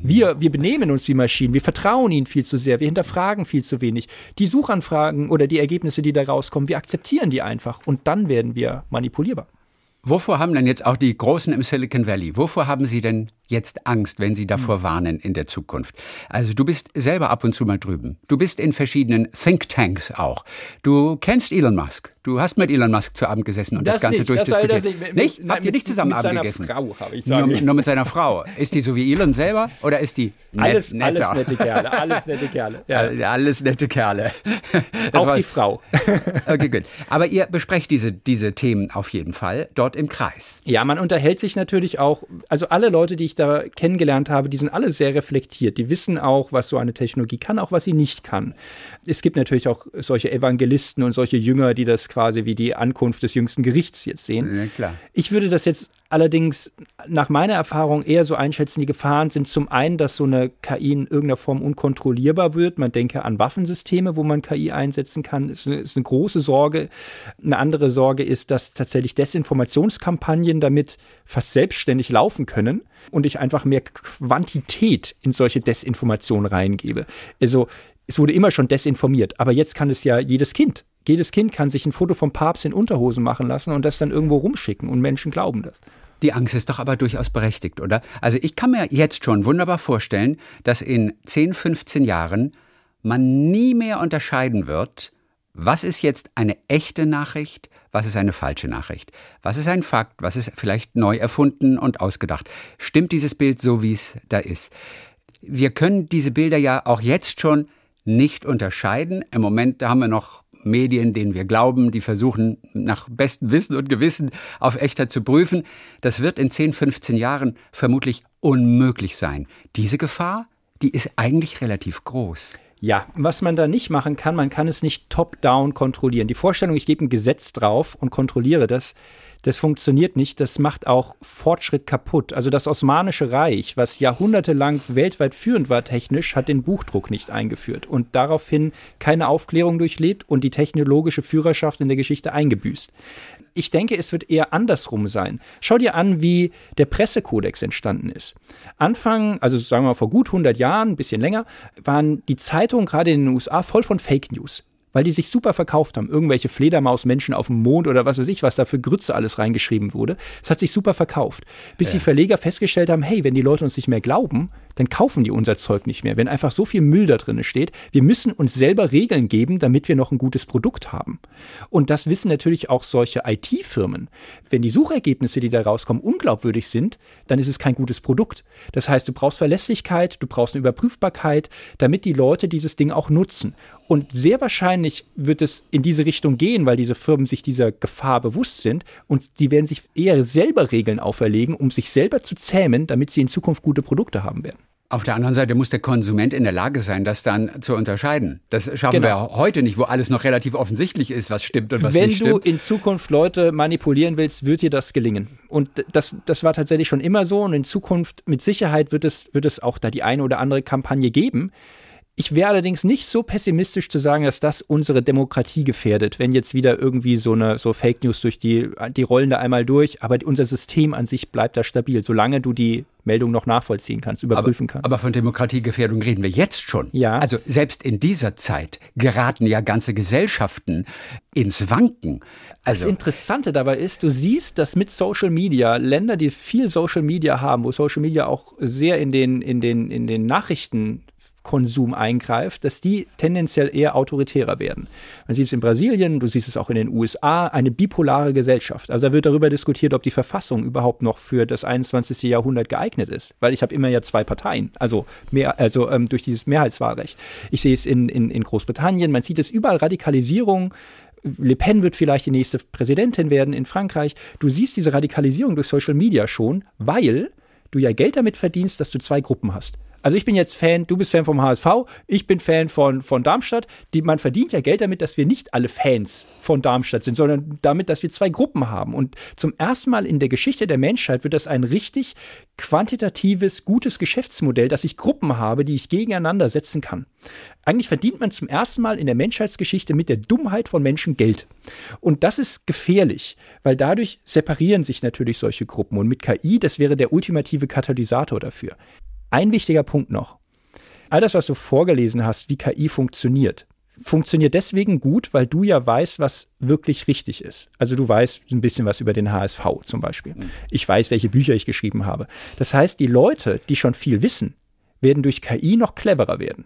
Wir, wir benehmen uns wie Maschinen, wir vertrauen ihnen viel zu sehr, wir hinterfragen viel zu wenig. Die Suchanfragen oder die Ergebnisse, die da rauskommen, wir akzeptieren die einfach und dann werden wir manipulierbar. Wovor haben denn jetzt auch die Großen im Silicon Valley, wovor haben sie denn jetzt Angst, wenn sie davor hm. warnen in der Zukunft? Also du bist selber ab und zu mal drüben. Du bist in verschiedenen Thinktanks auch. Du kennst Elon Musk. Du hast mit Elon Musk zu Abend gesessen und das, das Ganze nicht, durchdiskutiert. Das nicht? nicht? Mit, Habt ihr nicht zusammen Abend gegessen? Frau, ich nur, nur, mit seiner Frau. Ist die so wie Elon selber oder ist die net, alles, netter? Alles nette Kerle. Alles nette Kerle. Ja. Alles nette Kerle. Auch war, die Frau. okay, gut. Aber ihr besprecht diese, diese Themen auf jeden Fall dort im Kreis. Ja, man unterhält sich natürlich auch. Also alle Leute, die ich da kennengelernt habe, die sind alle sehr reflektiert. Die wissen auch, was so eine Technologie kann, auch was sie nicht kann. Es gibt natürlich auch solche Evangelisten und solche Jünger, die das quasi wie die Ankunft des jüngsten Gerichts jetzt sehen. Ja, klar. Ich würde das jetzt allerdings nach meiner Erfahrung eher so einschätzen, die Gefahren sind zum einen, dass so eine KI in irgendeiner Form unkontrollierbar wird. Man denke an Waffensysteme, wo man KI einsetzen kann. Das ist eine, ist eine große Sorge. Eine andere Sorge ist, dass tatsächlich Desinformationskampagnen damit fast selbstständig laufen können und ich einfach mehr Quantität in solche Desinformationen reingebe. Also es wurde immer schon desinformiert, aber jetzt kann es ja jedes Kind. Jedes Kind kann sich ein Foto vom Papst in Unterhosen machen lassen und das dann irgendwo rumschicken und Menschen glauben das. Die Angst ist doch aber durchaus berechtigt, oder? Also ich kann mir jetzt schon wunderbar vorstellen, dass in 10, 15 Jahren man nie mehr unterscheiden wird, was ist jetzt eine echte Nachricht, was ist eine falsche Nachricht, was ist ein Fakt, was ist vielleicht neu erfunden und ausgedacht. Stimmt dieses Bild so, wie es da ist? Wir können diese Bilder ja auch jetzt schon nicht unterscheiden. Im Moment haben wir noch Medien, denen wir glauben, die versuchen nach bestem Wissen und Gewissen auf Echtheit zu prüfen. Das wird in 10, 15 Jahren vermutlich unmöglich sein. Diese Gefahr, die ist eigentlich relativ groß. Ja, was man da nicht machen kann, man kann es nicht top-down kontrollieren. Die Vorstellung, ich gebe ein Gesetz drauf und kontrolliere das, das funktioniert nicht. Das macht auch Fortschritt kaputt. Also das Osmanische Reich, was jahrhundertelang weltweit führend war technisch, hat den Buchdruck nicht eingeführt und daraufhin keine Aufklärung durchlebt und die technologische Führerschaft in der Geschichte eingebüßt. Ich denke, es wird eher andersrum sein. Schau dir an, wie der Pressekodex entstanden ist. Anfang, also sagen wir mal vor gut 100 Jahren, ein bisschen länger, waren die Zeitungen gerade in den USA voll von Fake News weil die sich super verkauft haben. Irgendwelche Fledermausmenschen auf dem Mond oder was weiß ich, was da für Grütze alles reingeschrieben wurde. Es hat sich super verkauft. Bis ja. die Verleger festgestellt haben, hey, wenn die Leute uns nicht mehr glauben, dann kaufen die unser Zeug nicht mehr. Wenn einfach so viel Müll da drin steht, wir müssen uns selber Regeln geben, damit wir noch ein gutes Produkt haben. Und das wissen natürlich auch solche IT-Firmen. Wenn die Suchergebnisse, die da rauskommen, unglaubwürdig sind, dann ist es kein gutes Produkt. Das heißt, du brauchst Verlässlichkeit, du brauchst eine Überprüfbarkeit, damit die Leute dieses Ding auch nutzen. Und sehr wahrscheinlich wird es in diese Richtung gehen, weil diese Firmen sich dieser Gefahr bewusst sind und die werden sich eher selber Regeln auferlegen, um sich selber zu zähmen, damit sie in Zukunft gute Produkte haben werden. Auf der anderen Seite muss der Konsument in der Lage sein, das dann zu unterscheiden. Das schaffen genau. wir heute nicht, wo alles noch relativ offensichtlich ist, was stimmt und was Wenn nicht stimmt. Wenn du in Zukunft Leute manipulieren willst, wird dir das gelingen. Und das, das war tatsächlich schon immer so. Und in Zukunft mit Sicherheit wird es, wird es auch da die eine oder andere Kampagne geben. Ich wäre allerdings nicht so pessimistisch zu sagen, dass das unsere Demokratie gefährdet, wenn jetzt wieder irgendwie so eine so Fake News durch die die rollen da einmal durch, aber unser System an sich bleibt da stabil, solange du die Meldung noch nachvollziehen kannst, überprüfen aber, kannst. Aber von Demokratiegefährdung reden wir jetzt schon. Ja. Also selbst in dieser Zeit geraten ja ganze Gesellschaften ins Wanken. Also das Interessante dabei ist, du siehst, dass mit Social Media Länder, die viel Social Media haben, wo Social Media auch sehr in den in den in den Nachrichten Konsum eingreift, dass die tendenziell eher autoritärer werden. Man sieht es in Brasilien, du siehst es auch in den USA, eine bipolare Gesellschaft. Also da wird darüber diskutiert, ob die Verfassung überhaupt noch für das 21. Jahrhundert geeignet ist, weil ich habe immer ja zwei Parteien, also mehr, also ähm, durch dieses Mehrheitswahlrecht. Ich sehe es in, in, in Großbritannien, man sieht es überall Radikalisierung. Le Pen wird vielleicht die nächste Präsidentin werden in Frankreich. Du siehst diese Radikalisierung durch Social Media schon, weil du ja Geld damit verdienst, dass du zwei Gruppen hast. Also ich bin jetzt Fan, du bist Fan vom HSV, ich bin Fan von, von Darmstadt. Die, man verdient ja Geld damit, dass wir nicht alle Fans von Darmstadt sind, sondern damit, dass wir zwei Gruppen haben. Und zum ersten Mal in der Geschichte der Menschheit wird das ein richtig quantitatives, gutes Geschäftsmodell, dass ich Gruppen habe, die ich gegeneinander setzen kann. Eigentlich verdient man zum ersten Mal in der Menschheitsgeschichte mit der Dummheit von Menschen Geld. Und das ist gefährlich, weil dadurch separieren sich natürlich solche Gruppen. Und mit KI, das wäre der ultimative Katalysator dafür. Ein wichtiger Punkt noch. All das, was du vorgelesen hast, wie KI funktioniert, funktioniert deswegen gut, weil du ja weißt, was wirklich richtig ist. Also du weißt ein bisschen was über den HSV zum Beispiel. Ich weiß, welche Bücher ich geschrieben habe. Das heißt, die Leute, die schon viel wissen, werden durch KI noch cleverer werden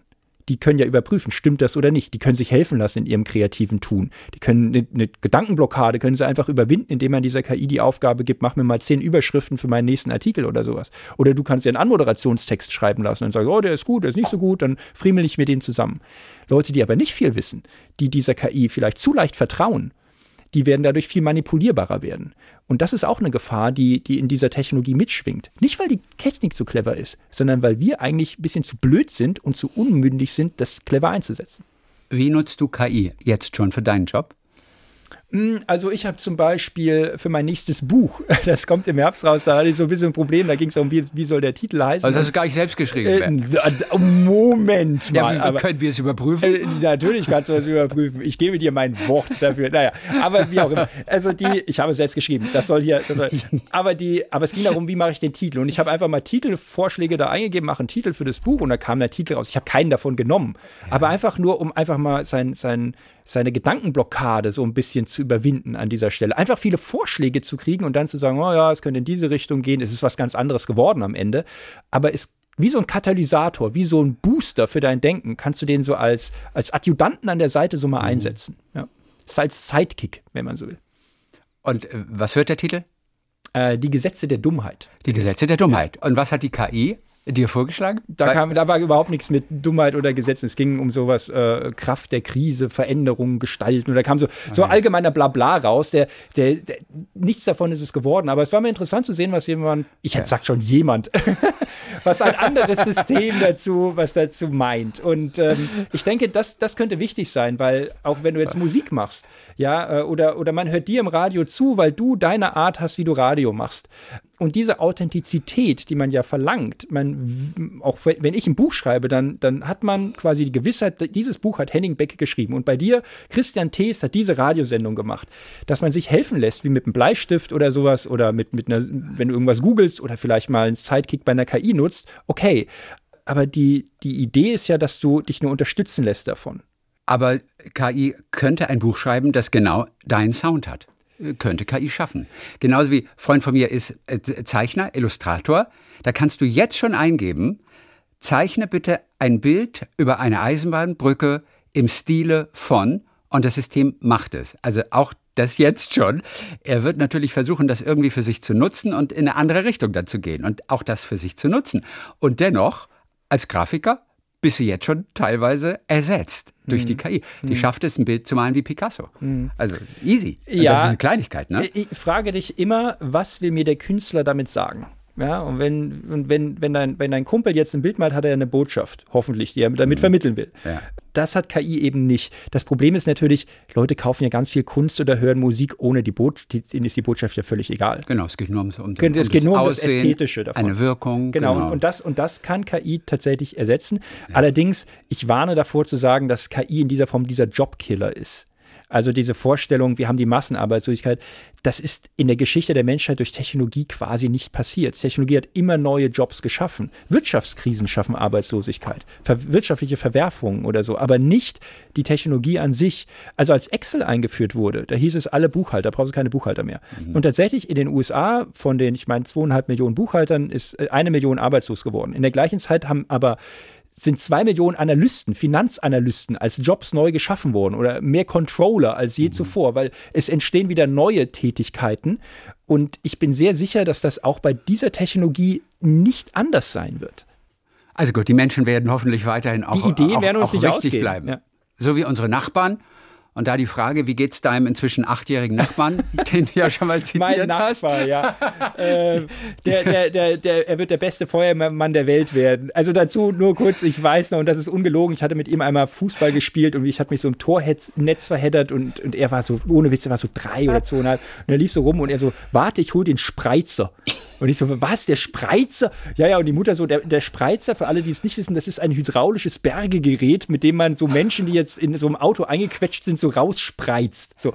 die können ja überprüfen, stimmt das oder nicht. Die können sich helfen lassen in ihrem kreativen Tun. Die können eine, eine, Gedankenblockade können sie einfach überwinden, indem man dieser KI die Aufgabe gibt, mach mir mal zehn Überschriften für meinen nächsten Artikel oder sowas. Oder du kannst dir einen Anmoderationstext schreiben lassen und sagen, oh, der ist gut, der ist nicht so gut, dann friemel ich mir den zusammen. Leute, die aber nicht viel wissen, die dieser KI vielleicht zu leicht vertrauen, die werden dadurch viel manipulierbarer werden. Und das ist auch eine Gefahr, die, die in dieser Technologie mitschwingt. Nicht, weil die Technik zu clever ist, sondern weil wir eigentlich ein bisschen zu blöd sind und zu unmündig sind, das clever einzusetzen. Wie nutzt du KI jetzt schon für deinen Job? Hm, also ich habe zum Beispiel für mein nächstes Buch, das kommt im Herbst raus, da hatte ich so ein bisschen ein Problem, da ging es um, wie, wie soll der Titel heißen. Also hast du gar nicht selbst geschrieben? Äh, Moment mal. Ja, wie, aber, können wir es überprüfen? Äh, natürlich kannst du es überprüfen. Ich gebe dir mein Wort dafür. Naja, aber wie auch immer. Also die, ich habe es selbst geschrieben, das soll hier, das soll, aber die, aber es ging darum, wie mache ich den Titel und ich habe einfach mal Titelvorschläge da eingegeben, mache einen Titel für das Buch und da kam der Titel raus. Ich habe keinen davon genommen, aber einfach nur, um einfach mal sein, sein, seine Gedankenblockade so ein bisschen zu überwinden an dieser Stelle. Einfach viele Vorschläge zu kriegen und dann zu sagen, oh ja, es könnte in diese Richtung gehen, es ist was ganz anderes geworden am Ende. Aber es wie so ein Katalysator, wie so ein Booster für dein Denken, kannst du den so als, als Adjutanten an der Seite so mal mhm. einsetzen. Ja. Ist als Sidekick, wenn man so will. Und äh, was wird der Titel? Äh, die Gesetze der Dummheit. Die Gesetze der Dummheit. Und was hat die KI dir vorgeschlagen? Da, kam, da war überhaupt nichts mit Dummheit oder Gesetzen. Es ging um sowas, äh, Kraft der Krise, Veränderungen, Gestalten. Und da kam so, so allgemeiner Blabla raus. Der, der, der, nichts davon ist es geworden. Aber es war mir interessant zu sehen, was jemand, ich hätte ja. gesagt schon jemand, was ein anderes System dazu, was dazu meint. Und ähm, ich denke, das, das könnte wichtig sein, weil auch wenn du jetzt Musik machst, ja, äh, oder, oder man hört dir im Radio zu, weil du deine Art hast, wie du Radio machst. Und diese Authentizität, die man ja verlangt, man, auch wenn ich ein Buch schreibe, dann, dann hat man quasi die Gewissheit, dieses Buch hat Henning Beck geschrieben. Und bei dir, Christian Thees hat diese Radiosendung gemacht, dass man sich helfen lässt, wie mit einem Bleistift oder sowas, oder mit, mit einer, wenn du irgendwas googelst oder vielleicht mal einen Sidekick bei einer KI nutzt, okay. Aber die, die Idee ist ja, dass du dich nur unterstützen lässt davon. Aber KI könnte ein Buch schreiben, das genau deinen Sound hat könnte KI schaffen. Genauso wie Freund von mir ist äh, Zeichner, Illustrator. Da kannst du jetzt schon eingeben, zeichne bitte ein Bild über eine Eisenbahnbrücke im Stile von und das System macht es. Also auch das jetzt schon. Er wird natürlich versuchen, das irgendwie für sich zu nutzen und in eine andere Richtung dann zu gehen und auch das für sich zu nutzen. Und dennoch, als Grafiker, bist du jetzt schon teilweise ersetzt durch mhm. die KI. Die mhm. schafft es, ein Bild zu malen wie Picasso. Mhm. Also easy. Ja, das ist eine Kleinigkeit, ne? Ich frage dich immer, was will mir der Künstler damit sagen? Ja, und wenn, und wenn, wenn, dein, wenn dein Kumpel jetzt ein Bild malt, hat er eine Botschaft, hoffentlich, die er damit mhm. vermitteln will. Ja. Das hat KI eben nicht. Das Problem ist natürlich, Leute kaufen ja ganz viel Kunst oder hören Musik ohne die Botschaft, denen ist die Botschaft ja völlig egal. Genau, es geht nur ums, um, um es geht nur um das Ästhetische davon. Eine Wirkung. Genau, genau. Und, und, das, und das kann KI tatsächlich ersetzen. Ja. Allerdings, ich warne davor zu sagen, dass KI in dieser Form dieser Jobkiller ist. Also diese Vorstellung, wir haben die Massenarbeitslosigkeit, das ist in der Geschichte der Menschheit durch Technologie quasi nicht passiert. Technologie hat immer neue Jobs geschaffen. Wirtschaftskrisen schaffen Arbeitslosigkeit, ver wirtschaftliche Verwerfungen oder so, aber nicht die Technologie an sich. Also als Excel eingeführt wurde, da hieß es alle Buchhalter, brauchst du keine Buchhalter mehr. Mhm. Und tatsächlich in den USA von den, ich meine, zweieinhalb Millionen Buchhaltern ist äh, eine Million arbeitslos geworden. In der gleichen Zeit haben aber sind zwei Millionen Analysten, Finanzanalysten als Jobs neu geschaffen worden oder mehr Controller als je mhm. zuvor, weil es entstehen wieder neue Tätigkeiten. Und ich bin sehr sicher, dass das auch bei dieser Technologie nicht anders sein wird. Also gut, die Menschen werden hoffentlich weiterhin auch, die Ideen werden uns auch nicht ausgehen. bleiben. Ja. So wie unsere Nachbarn und da die Frage, wie geht es deinem inzwischen achtjährigen Nachbarn, den du ja schon mal zitiert mein Nachbar, hast? ja. äh, der, der, der, der, er wird der beste Feuermann der Welt werden. Also dazu nur kurz, ich weiß noch, und das ist ungelogen, ich hatte mit ihm einmal Fußball gespielt und ich hatte mich so im Tornetz verheddert und, und er war so, ohne Witz, er war so drei oder zweieinhalb. Und er lief so rum und er so, warte, ich hol den Spreizer. Und ich so, was, der Spreizer? Ja, ja, und die Mutter so, der, der Spreizer, für alle, die es nicht wissen, das ist ein hydraulisches Bergegerät, mit dem man so Menschen, die jetzt in so einem Auto eingequetscht sind, so rausspreizt. So.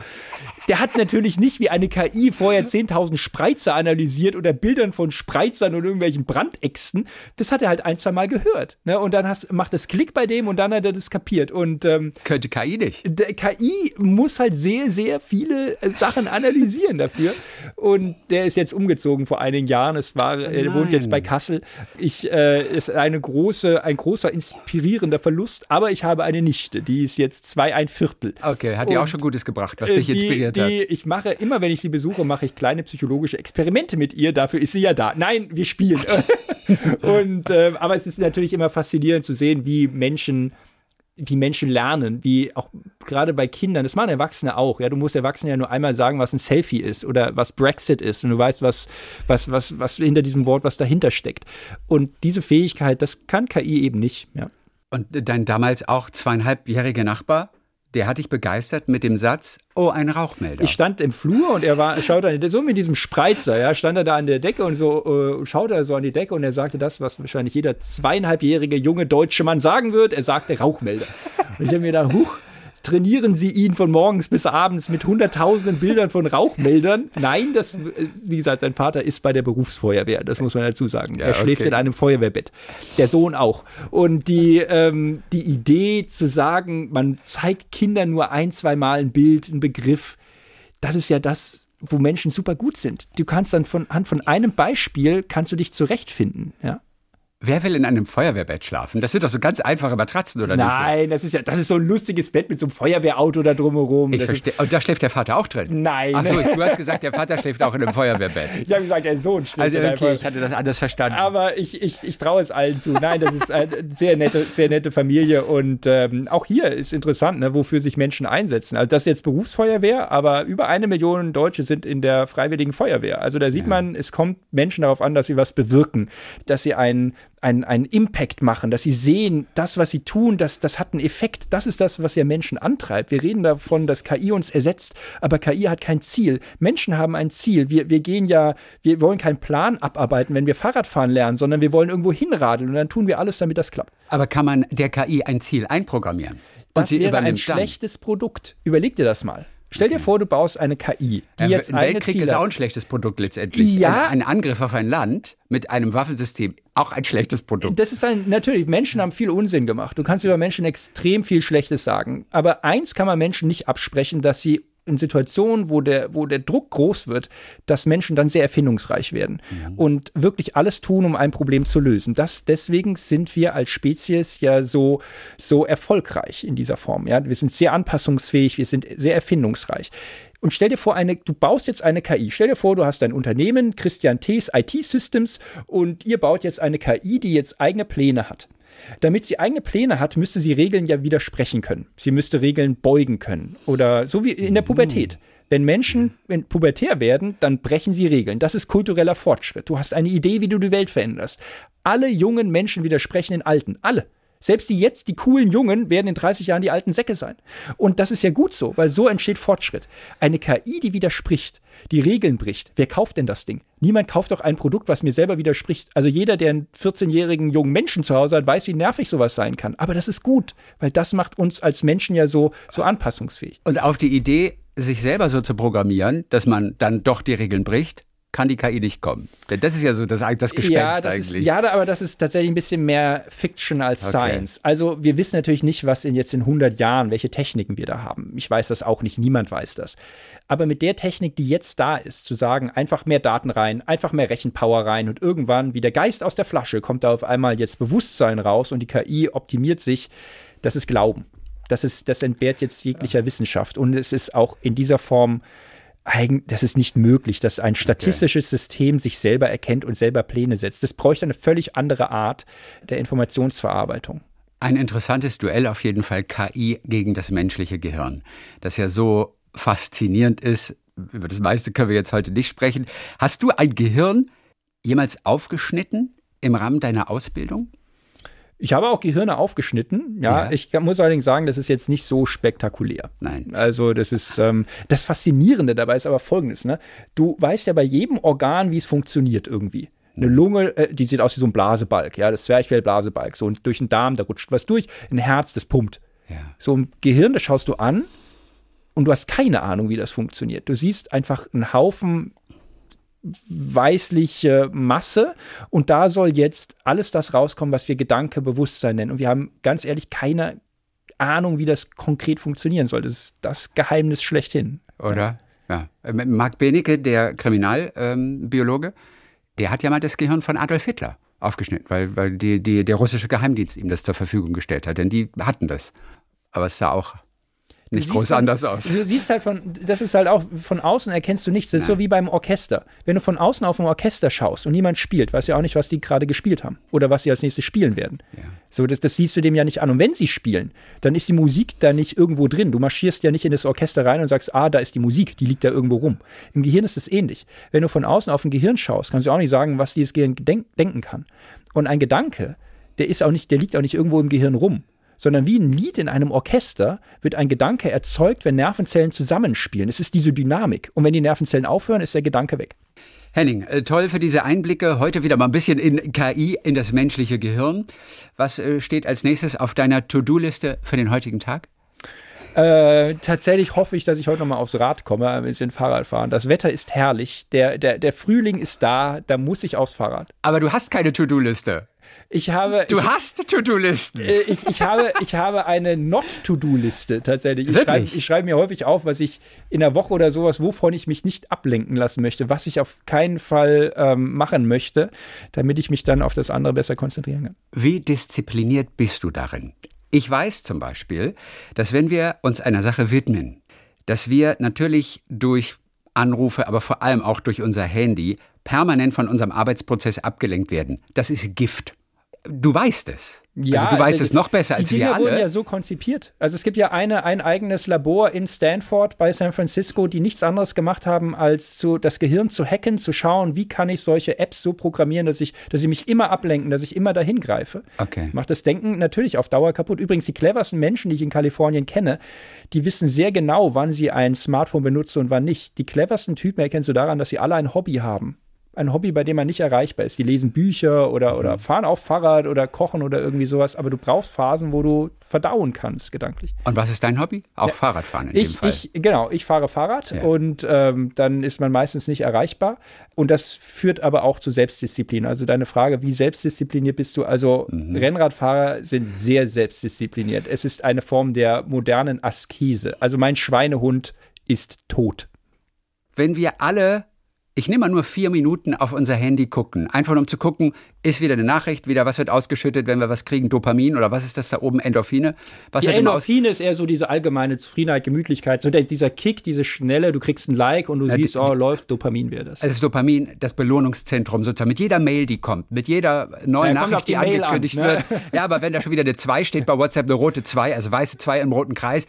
Der hat natürlich nicht wie eine KI vorher 10.000 Spreizer analysiert oder Bildern von Spreizern und irgendwelchen Brandäxten. Das hat er halt ein, zwei Mal gehört. Ne? Und dann hast, macht es Klick bei dem und dann hat er das kapiert. Und, ähm, Könnte KI nicht. Der KI muss halt sehr, sehr viele äh, Sachen analysieren dafür. Und der ist jetzt umgezogen vor einigen Jahren. Es war, er wohnt jetzt bei Kassel. Ich äh, ist eine große, ein großer inspirierender Verlust. Aber ich habe eine Nichte, die ist jetzt zwei ein Viertel. Okay, hat dir auch schon Gutes gebracht, was dich die, inspiriert die, hat. Ich mache immer, wenn ich sie besuche, mache ich kleine psychologische Experimente mit ihr. Dafür ist sie ja da. Nein, wir spielen. Und äh, aber es ist natürlich immer faszinierend zu sehen, wie Menschen wie Menschen lernen, wie auch gerade bei Kindern, das machen Erwachsene auch, ja, du musst Erwachsenen ja nur einmal sagen, was ein Selfie ist oder was Brexit ist und du weißt, was, was, was, was hinter diesem Wort, was dahinter steckt. Und diese Fähigkeit, das kann KI eben nicht, ja. Und dein damals auch zweieinhalbjähriger Nachbar, der hat dich begeistert mit dem Satz, oh, ein Rauchmelder. Ich stand im Flur und er war, schaute so mit diesem Spreizer, ja, stand er da an der Decke und so, äh, schaute er so an die Decke und er sagte das, was wahrscheinlich jeder zweieinhalbjährige junge deutsche Mann sagen wird. Er sagte Rauchmelder. Und ich habe mir gedacht, huch, trainieren Sie ihn von morgens bis abends mit hunderttausenden Bildern von Rauchmeldern. Nein, das, wie gesagt, sein Vater ist bei der Berufsfeuerwehr, das muss man dazu sagen. Ja, er schläft okay. in einem Feuerwehrbett. Der Sohn auch. Und die, ähm, die Idee zu sagen, man zeigt Kindern nur ein, zwei Mal ein Bild, ein Begriff, das ist ja das, wo Menschen super gut sind. Du kannst dann von, von einem Beispiel kannst du dich zurechtfinden, ja. Wer will in einem Feuerwehrbett schlafen? Das sind doch so ganz einfache Matratzen, oder nicht? Nein, das ist ja, das ist so ein lustiges Bett mit so einem Feuerwehrauto da drumherum. Ich verstehe. Und da schläft der Vater auch drin? Nein. Achso, du hast gesagt, der Vater schläft auch in einem Feuerwehrbett. Ich habe gesagt, der Sohn schläft Also okay, einfach. ich hatte das anders verstanden. Aber ich, ich, ich traue es allen zu. Nein, das ist eine sehr nette, sehr nette Familie. Und ähm, auch hier ist interessant, ne, wofür sich Menschen einsetzen. Also das ist jetzt Berufsfeuerwehr, aber über eine Million Deutsche sind in der Freiwilligen Feuerwehr. Also da sieht ja. man, es kommt Menschen darauf an, dass sie was bewirken, dass sie einen einen, einen Impact machen, dass sie sehen, das, was sie tun, das, das hat einen Effekt. Das ist das, was ja Menschen antreibt. Wir reden davon, dass KI uns ersetzt, aber KI hat kein Ziel. Menschen haben ein Ziel. Wir, wir gehen ja, wir wollen keinen Plan abarbeiten, wenn wir Fahrradfahren lernen, sondern wir wollen irgendwo hinradeln und dann tun wir alles, damit das klappt. Aber kann man der KI ein Ziel einprogrammieren? Und das wäre ein schlechtes Produkt. Überleg dir das mal. Stell dir vor, du baust eine KI, die ein jetzt ein Weltkrieg ist auch ein schlechtes Produkt letztendlich. Ja. Ein, ein, Angriff auf ein Land mit einem Waffensystem, auch ein schlechtes Produkt. Das ist ein, natürlich, Menschen haben viel Unsinn gemacht. Du kannst über Menschen extrem viel Schlechtes sagen. Aber eins kann man Menschen nicht absprechen, dass sie in Situationen, wo der, wo der Druck groß wird, dass Menschen dann sehr erfindungsreich werden mhm. und wirklich alles tun, um ein Problem zu lösen. Das, deswegen sind wir als Spezies ja so, so erfolgreich in dieser Form. Ja? Wir sind sehr anpassungsfähig, wir sind sehr erfindungsreich. Und stell dir vor, eine, du baust jetzt eine KI. Stell dir vor, du hast ein Unternehmen, Christian Thees IT Systems, und ihr baut jetzt eine KI, die jetzt eigene Pläne hat. Damit sie eigene Pläne hat, müsste sie Regeln ja widersprechen können. Sie müsste Regeln beugen können. Oder so wie in der Pubertät. Wenn Menschen pubertär werden, dann brechen sie Regeln. Das ist kultureller Fortschritt. Du hast eine Idee, wie du die Welt veränderst. Alle jungen Menschen widersprechen den Alten. Alle. Selbst die jetzt, die coolen Jungen, werden in 30 Jahren die alten Säcke sein. Und das ist ja gut so, weil so entsteht Fortschritt. Eine KI, die widerspricht, die Regeln bricht, wer kauft denn das Ding? Niemand kauft doch ein Produkt, was mir selber widerspricht. Also jeder, der einen 14-jährigen jungen Menschen zu Hause hat, weiß, wie nervig sowas sein kann. Aber das ist gut, weil das macht uns als Menschen ja so, so anpassungsfähig. Und auf die Idee, sich selber so zu programmieren, dass man dann doch die Regeln bricht, kann die KI nicht kommen. Denn das ist ja so das, das Gespenst ja, das eigentlich. Ist, ja, aber das ist tatsächlich ein bisschen mehr Fiction als Okay. Science. Also wir wissen natürlich nicht, was in jetzt in 100 Jahren, welche Techniken wir da haben. Ich weiß das auch nicht, niemand weiß das. Aber mit der Technik, die jetzt da ist, zu sagen, einfach mehr Daten rein, einfach mehr Rechenpower rein und irgendwann wie der Geist aus der Flasche kommt da auf einmal jetzt Bewusstsein raus und die KI optimiert sich, das ist Glauben. Das, ist, das entbehrt jetzt jeglicher Wissenschaft. Und es ist auch in dieser Form das ist nicht möglich, dass ein statistisches System sich selber erkennt und selber Pläne setzt. Das bräuchte eine völlig andere Art der Informationsverarbeitung. Ein interessantes Duell auf jeden Fall KI gegen das menschliche Gehirn, das ja so faszinierend ist. Über das meiste können wir jetzt heute nicht sprechen. Hast du ein Gehirn jemals aufgeschnitten im Rahmen deiner Ausbildung? Ich habe auch Gehirne aufgeschnitten. Ja, Ja. ich muss allerdings sagen, das ist jetzt nicht so spektakulär. Nein. Also das ist ähm, das Faszinierende dabei ist aber Folgendes: ne? Du weißt ja bei jedem Organ, wie es funktioniert irgendwie. Eine Lunge, äh, die sieht aus wie so ein Blasebalg, ja, das Zwerchfellblasebalg. So und durch den Darm, da rutscht was durch. Ein Herz, das pumpt. Ja. So ein Gehirn, das schaust du an und du hast keine Ahnung, wie das funktioniert. Du siehst einfach einen Haufen weißliche Masse und da soll jetzt alles das rauskommen, was wir Gedanke, Bewusstsein nennen. Und wir haben ganz ehrlich keine Ahnung, wie das konkret funktionieren soll. Das ist das Geheimnis schlechthin. Oder? Ja. Äh, Marc Benecke, der Kriminalbiologe, der hat ja mal das Gehirn von Adolf Hitler aufgeschnitten, weil, weil die, die, der russische Geheimdienst ihm das zur Verfügung gestellt hat. Denn die hatten das. Aber es sah auch nicht groß von- anders aus. Du siehst halt von, das ist halt auch, von außen erkennst du nichts. Das ist so wie beim Orchester. Wenn du von außen auf ein Orchester schaust und niemand spielt, weißt du ja auch nicht, was die gerade gespielt haben oder was sie als nächstes spielen werden. Ja. So, das, das siehst du dem ja nicht an. Und wenn sie spielen, dann ist die Musik da nicht irgendwo drin. Du marschierst ja nicht in das Orchester rein und sagst, ah, da ist die Musik, die liegt da irgendwo rum. Im Gehirn ist es ähnlich. Wenn du von außen auf ein Gehirn schaust, kannst du auch nicht sagen, was dieses Gehirn denk denken kann. Und ein Gedanke, der ist auch nicht, der liegt auch nicht irgendwo im Gehirn rum sondern wie ein Lied in einem Orchester wird ein Gedanke erzeugt, wenn Nervenzellen zusammenspielen. Es ist diese Dynamik. Und wenn die Nervenzellen aufhören, ist der Gedanke weg. Henning, äh, toll für diese Einblicke. Heute wieder mal ein bisschen in KI, in das menschliche Gehirn. Was äh, steht als nächstes auf deiner To-Do-Liste für den heutigen Tag? Äh, tatsächlich hoffe ich, dass ich heute nochmal aufs Rad komme, ein bisschen Fahrrad fahren. Das Wetter ist herrlich. Der, der, der Frühling ist da, da muss ich aufs Fahrrad. Aber du hast keine To-Do-Liste. Ich habe. Du ich, hast To-Do-Listen. äh, ich, ich, habe, ich habe eine Not-To-Do-Liste tatsächlich. Ich schreibe, ich schreibe mir häufig auf, was ich in der Woche oder sowas, wovon ich mich nicht ablenken lassen möchte, was ich auf keinen Fall ähm, machen möchte, damit ich mich dann auf das andere besser konzentrieren kann. Wie diszipliniert bist du darin? Ich weiß zum Beispiel, dass wenn wir uns einer Sache widmen, dass wir natürlich durch Anrufe, aber vor allem auch durch unser Handy permanent von unserem Arbeitsprozess abgelenkt werden. Das ist Gift. Du weißt es. also du weißt äh, es noch besser als die Dinger wir wurden ja alle. so konzipiert. Also es gibt ja eine, ein eigenes Labor in Stanford bei San Francisco, die nichts anderes gemacht haben, als zu, das Gehirn zu hacken, zu schauen, wie kann ich solche Apps so programmieren, dass ich, dass sie mich immer ablenken, dass ich immer dahin greife. Okay. Macht das Denken natürlich auf Dauer kaputt. Übrigens, die cleversten Menschen, die ich in Kalifornien kenne, die wissen sehr genau, wann sie ein Smartphone benutzen und wann nicht. Die cleversten Typen erkennst du daran, dass sie alle ein Hobby haben. Ein Hobby, bei dem man nicht erreichbar ist. Die lesen Bücher oder, oder fahren auf Fahrrad oder kochen oder irgendwie sowas, aber du brauchst Phasen, wo du verdauen kannst, gedanklich. Und was ist dein Hobby? Auch Fahrradfahren in dem Ich, Fall. ich, genau, ich fahre Fahrrad Ja. und ähm, dann ist man meistens nicht erreichbar. Und das führt aber auch zu Selbstdisziplin. Also deine Frage, wie selbstdiszipliniert bist du? Also Mhm. Rennradfahrer sind sehr selbstdiszipliniert. Es ist eine Form der modernen Askese. Also mein Schweinehund ist tot. wenn wir alle, ich nehme mal nur vier Minuten auf unser Handy gucken, einfach um zu gucken, ist wieder eine Nachricht, wieder was wird ausgeschüttet, wenn wir was kriegen, Dopamin oder was ist das da oben, Endorphine? Was Die Endorphine ist eher so diese allgemeine Zufriedenheit, Gemütlichkeit, so der, dieser Kick, diese Schnelle, du kriegst ein Like und du Ja, siehst, oh, läuft, Dopamin wäre das. Also das Dopamin, das Belohnungszentrum sozusagen, mit jeder Mail, die kommt, mit jeder neuen Ja, Nachricht, die, die angekündigt an, ne? wird. Ja, aber wenn da schon wieder eine 2 steht bei WhatsApp, eine rote 2, also weiße 2 im roten Kreis,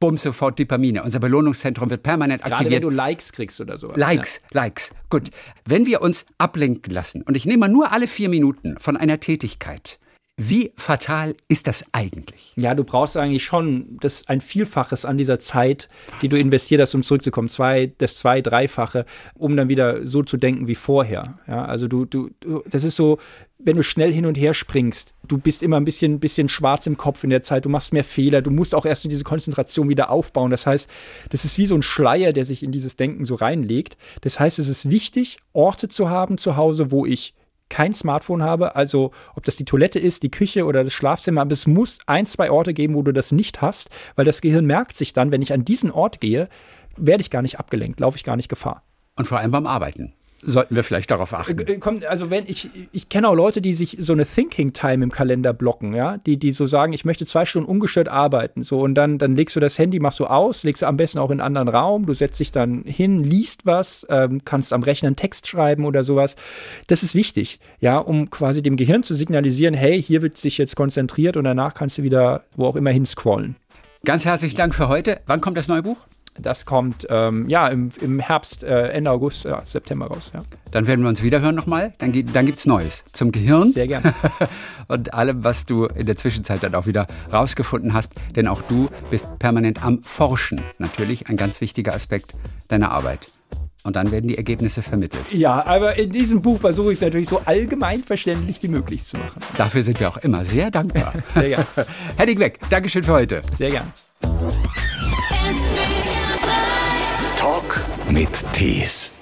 bumm, sofort Dopamine. Unser Belohnungszentrum wird permanent Gerade aktiviert. wenn du Likes kriegst oder sowas. Likes, Likes. Gut. Wenn wir uns ablenken lassen, und ich nehme mal nur alle vier Minuten von einer Tätigkeit, Wie fatal ist das eigentlich? Ja, du brauchst eigentlich schon das ein Vielfaches an dieser Zeit, die du investiert hast, um zurückzukommen. Zwei, das zwei, dreifache, um dann wieder so zu denken wie vorher. Ja, also du, du, du das ist so, wenn du schnell hin und her springst, du bist immer ein bisschen, bisschen schwarz im Kopf in der Zeit, du machst mehr Fehler, du musst auch erst diese Konzentration wieder aufbauen. Das heißt, das ist wie so ein Schleier, der sich in dieses Denken so reinlegt. Das heißt, es ist wichtig, Orte zu haben zu Hause, wo ich kein Smartphone habe, also ob das die Toilette ist, die Küche oder das Schlafzimmer, aber es muss ein, zwei Orte geben, wo du das nicht hast, weil das Gehirn merkt sich dann, wenn ich an diesen Ort gehe, werde ich gar nicht abgelenkt, laufe ich gar nicht Gefahr. Und vor allem beim Arbeiten sollten wir vielleicht darauf achten. Äh, also wenn ich, ich kenne auch Leute, die sich so eine Thinking Time im Kalender blocken, ja, die, die so sagen, ich möchte zwei Stunden ungestört arbeiten, so und dann, dann legst du das Handy, machst du aus, legst du am besten auch in einen anderen Raum, du setzt dich dann hin, liest was, ähm, kannst am Rechner einen Text schreiben oder sowas. Das ist wichtig, ja, um quasi dem Gehirn zu signalisieren, hey, hier wird sich jetzt konzentriert und danach kannst du wieder wo auch immer hin scrollen. Ganz herzlichen Dank für heute. Wann kommt das neue Buch? Das kommt ähm, ja im, im Herbst, äh, Ende August, ja, September raus. Ja. Dann werden wir uns wiederhören nochmal. Dann, dann gibt es Neues zum Gehirn. Sehr gerne. und allem, was du in der Zwischenzeit dann auch wieder rausgefunden hast. Denn auch du bist permanent am Forschen. Natürlich ein ganz wichtiger Aspekt deiner Arbeit. Und dann werden die Ergebnisse vermittelt. Ja, aber in diesem Buch versuche ich es natürlich so allgemein verständlich wie möglich zu machen. Dafür sind wir auch immer sehr dankbar. sehr gerne. Henning Weg, Dankeschön für heute. Sehr gern. Mit Tees.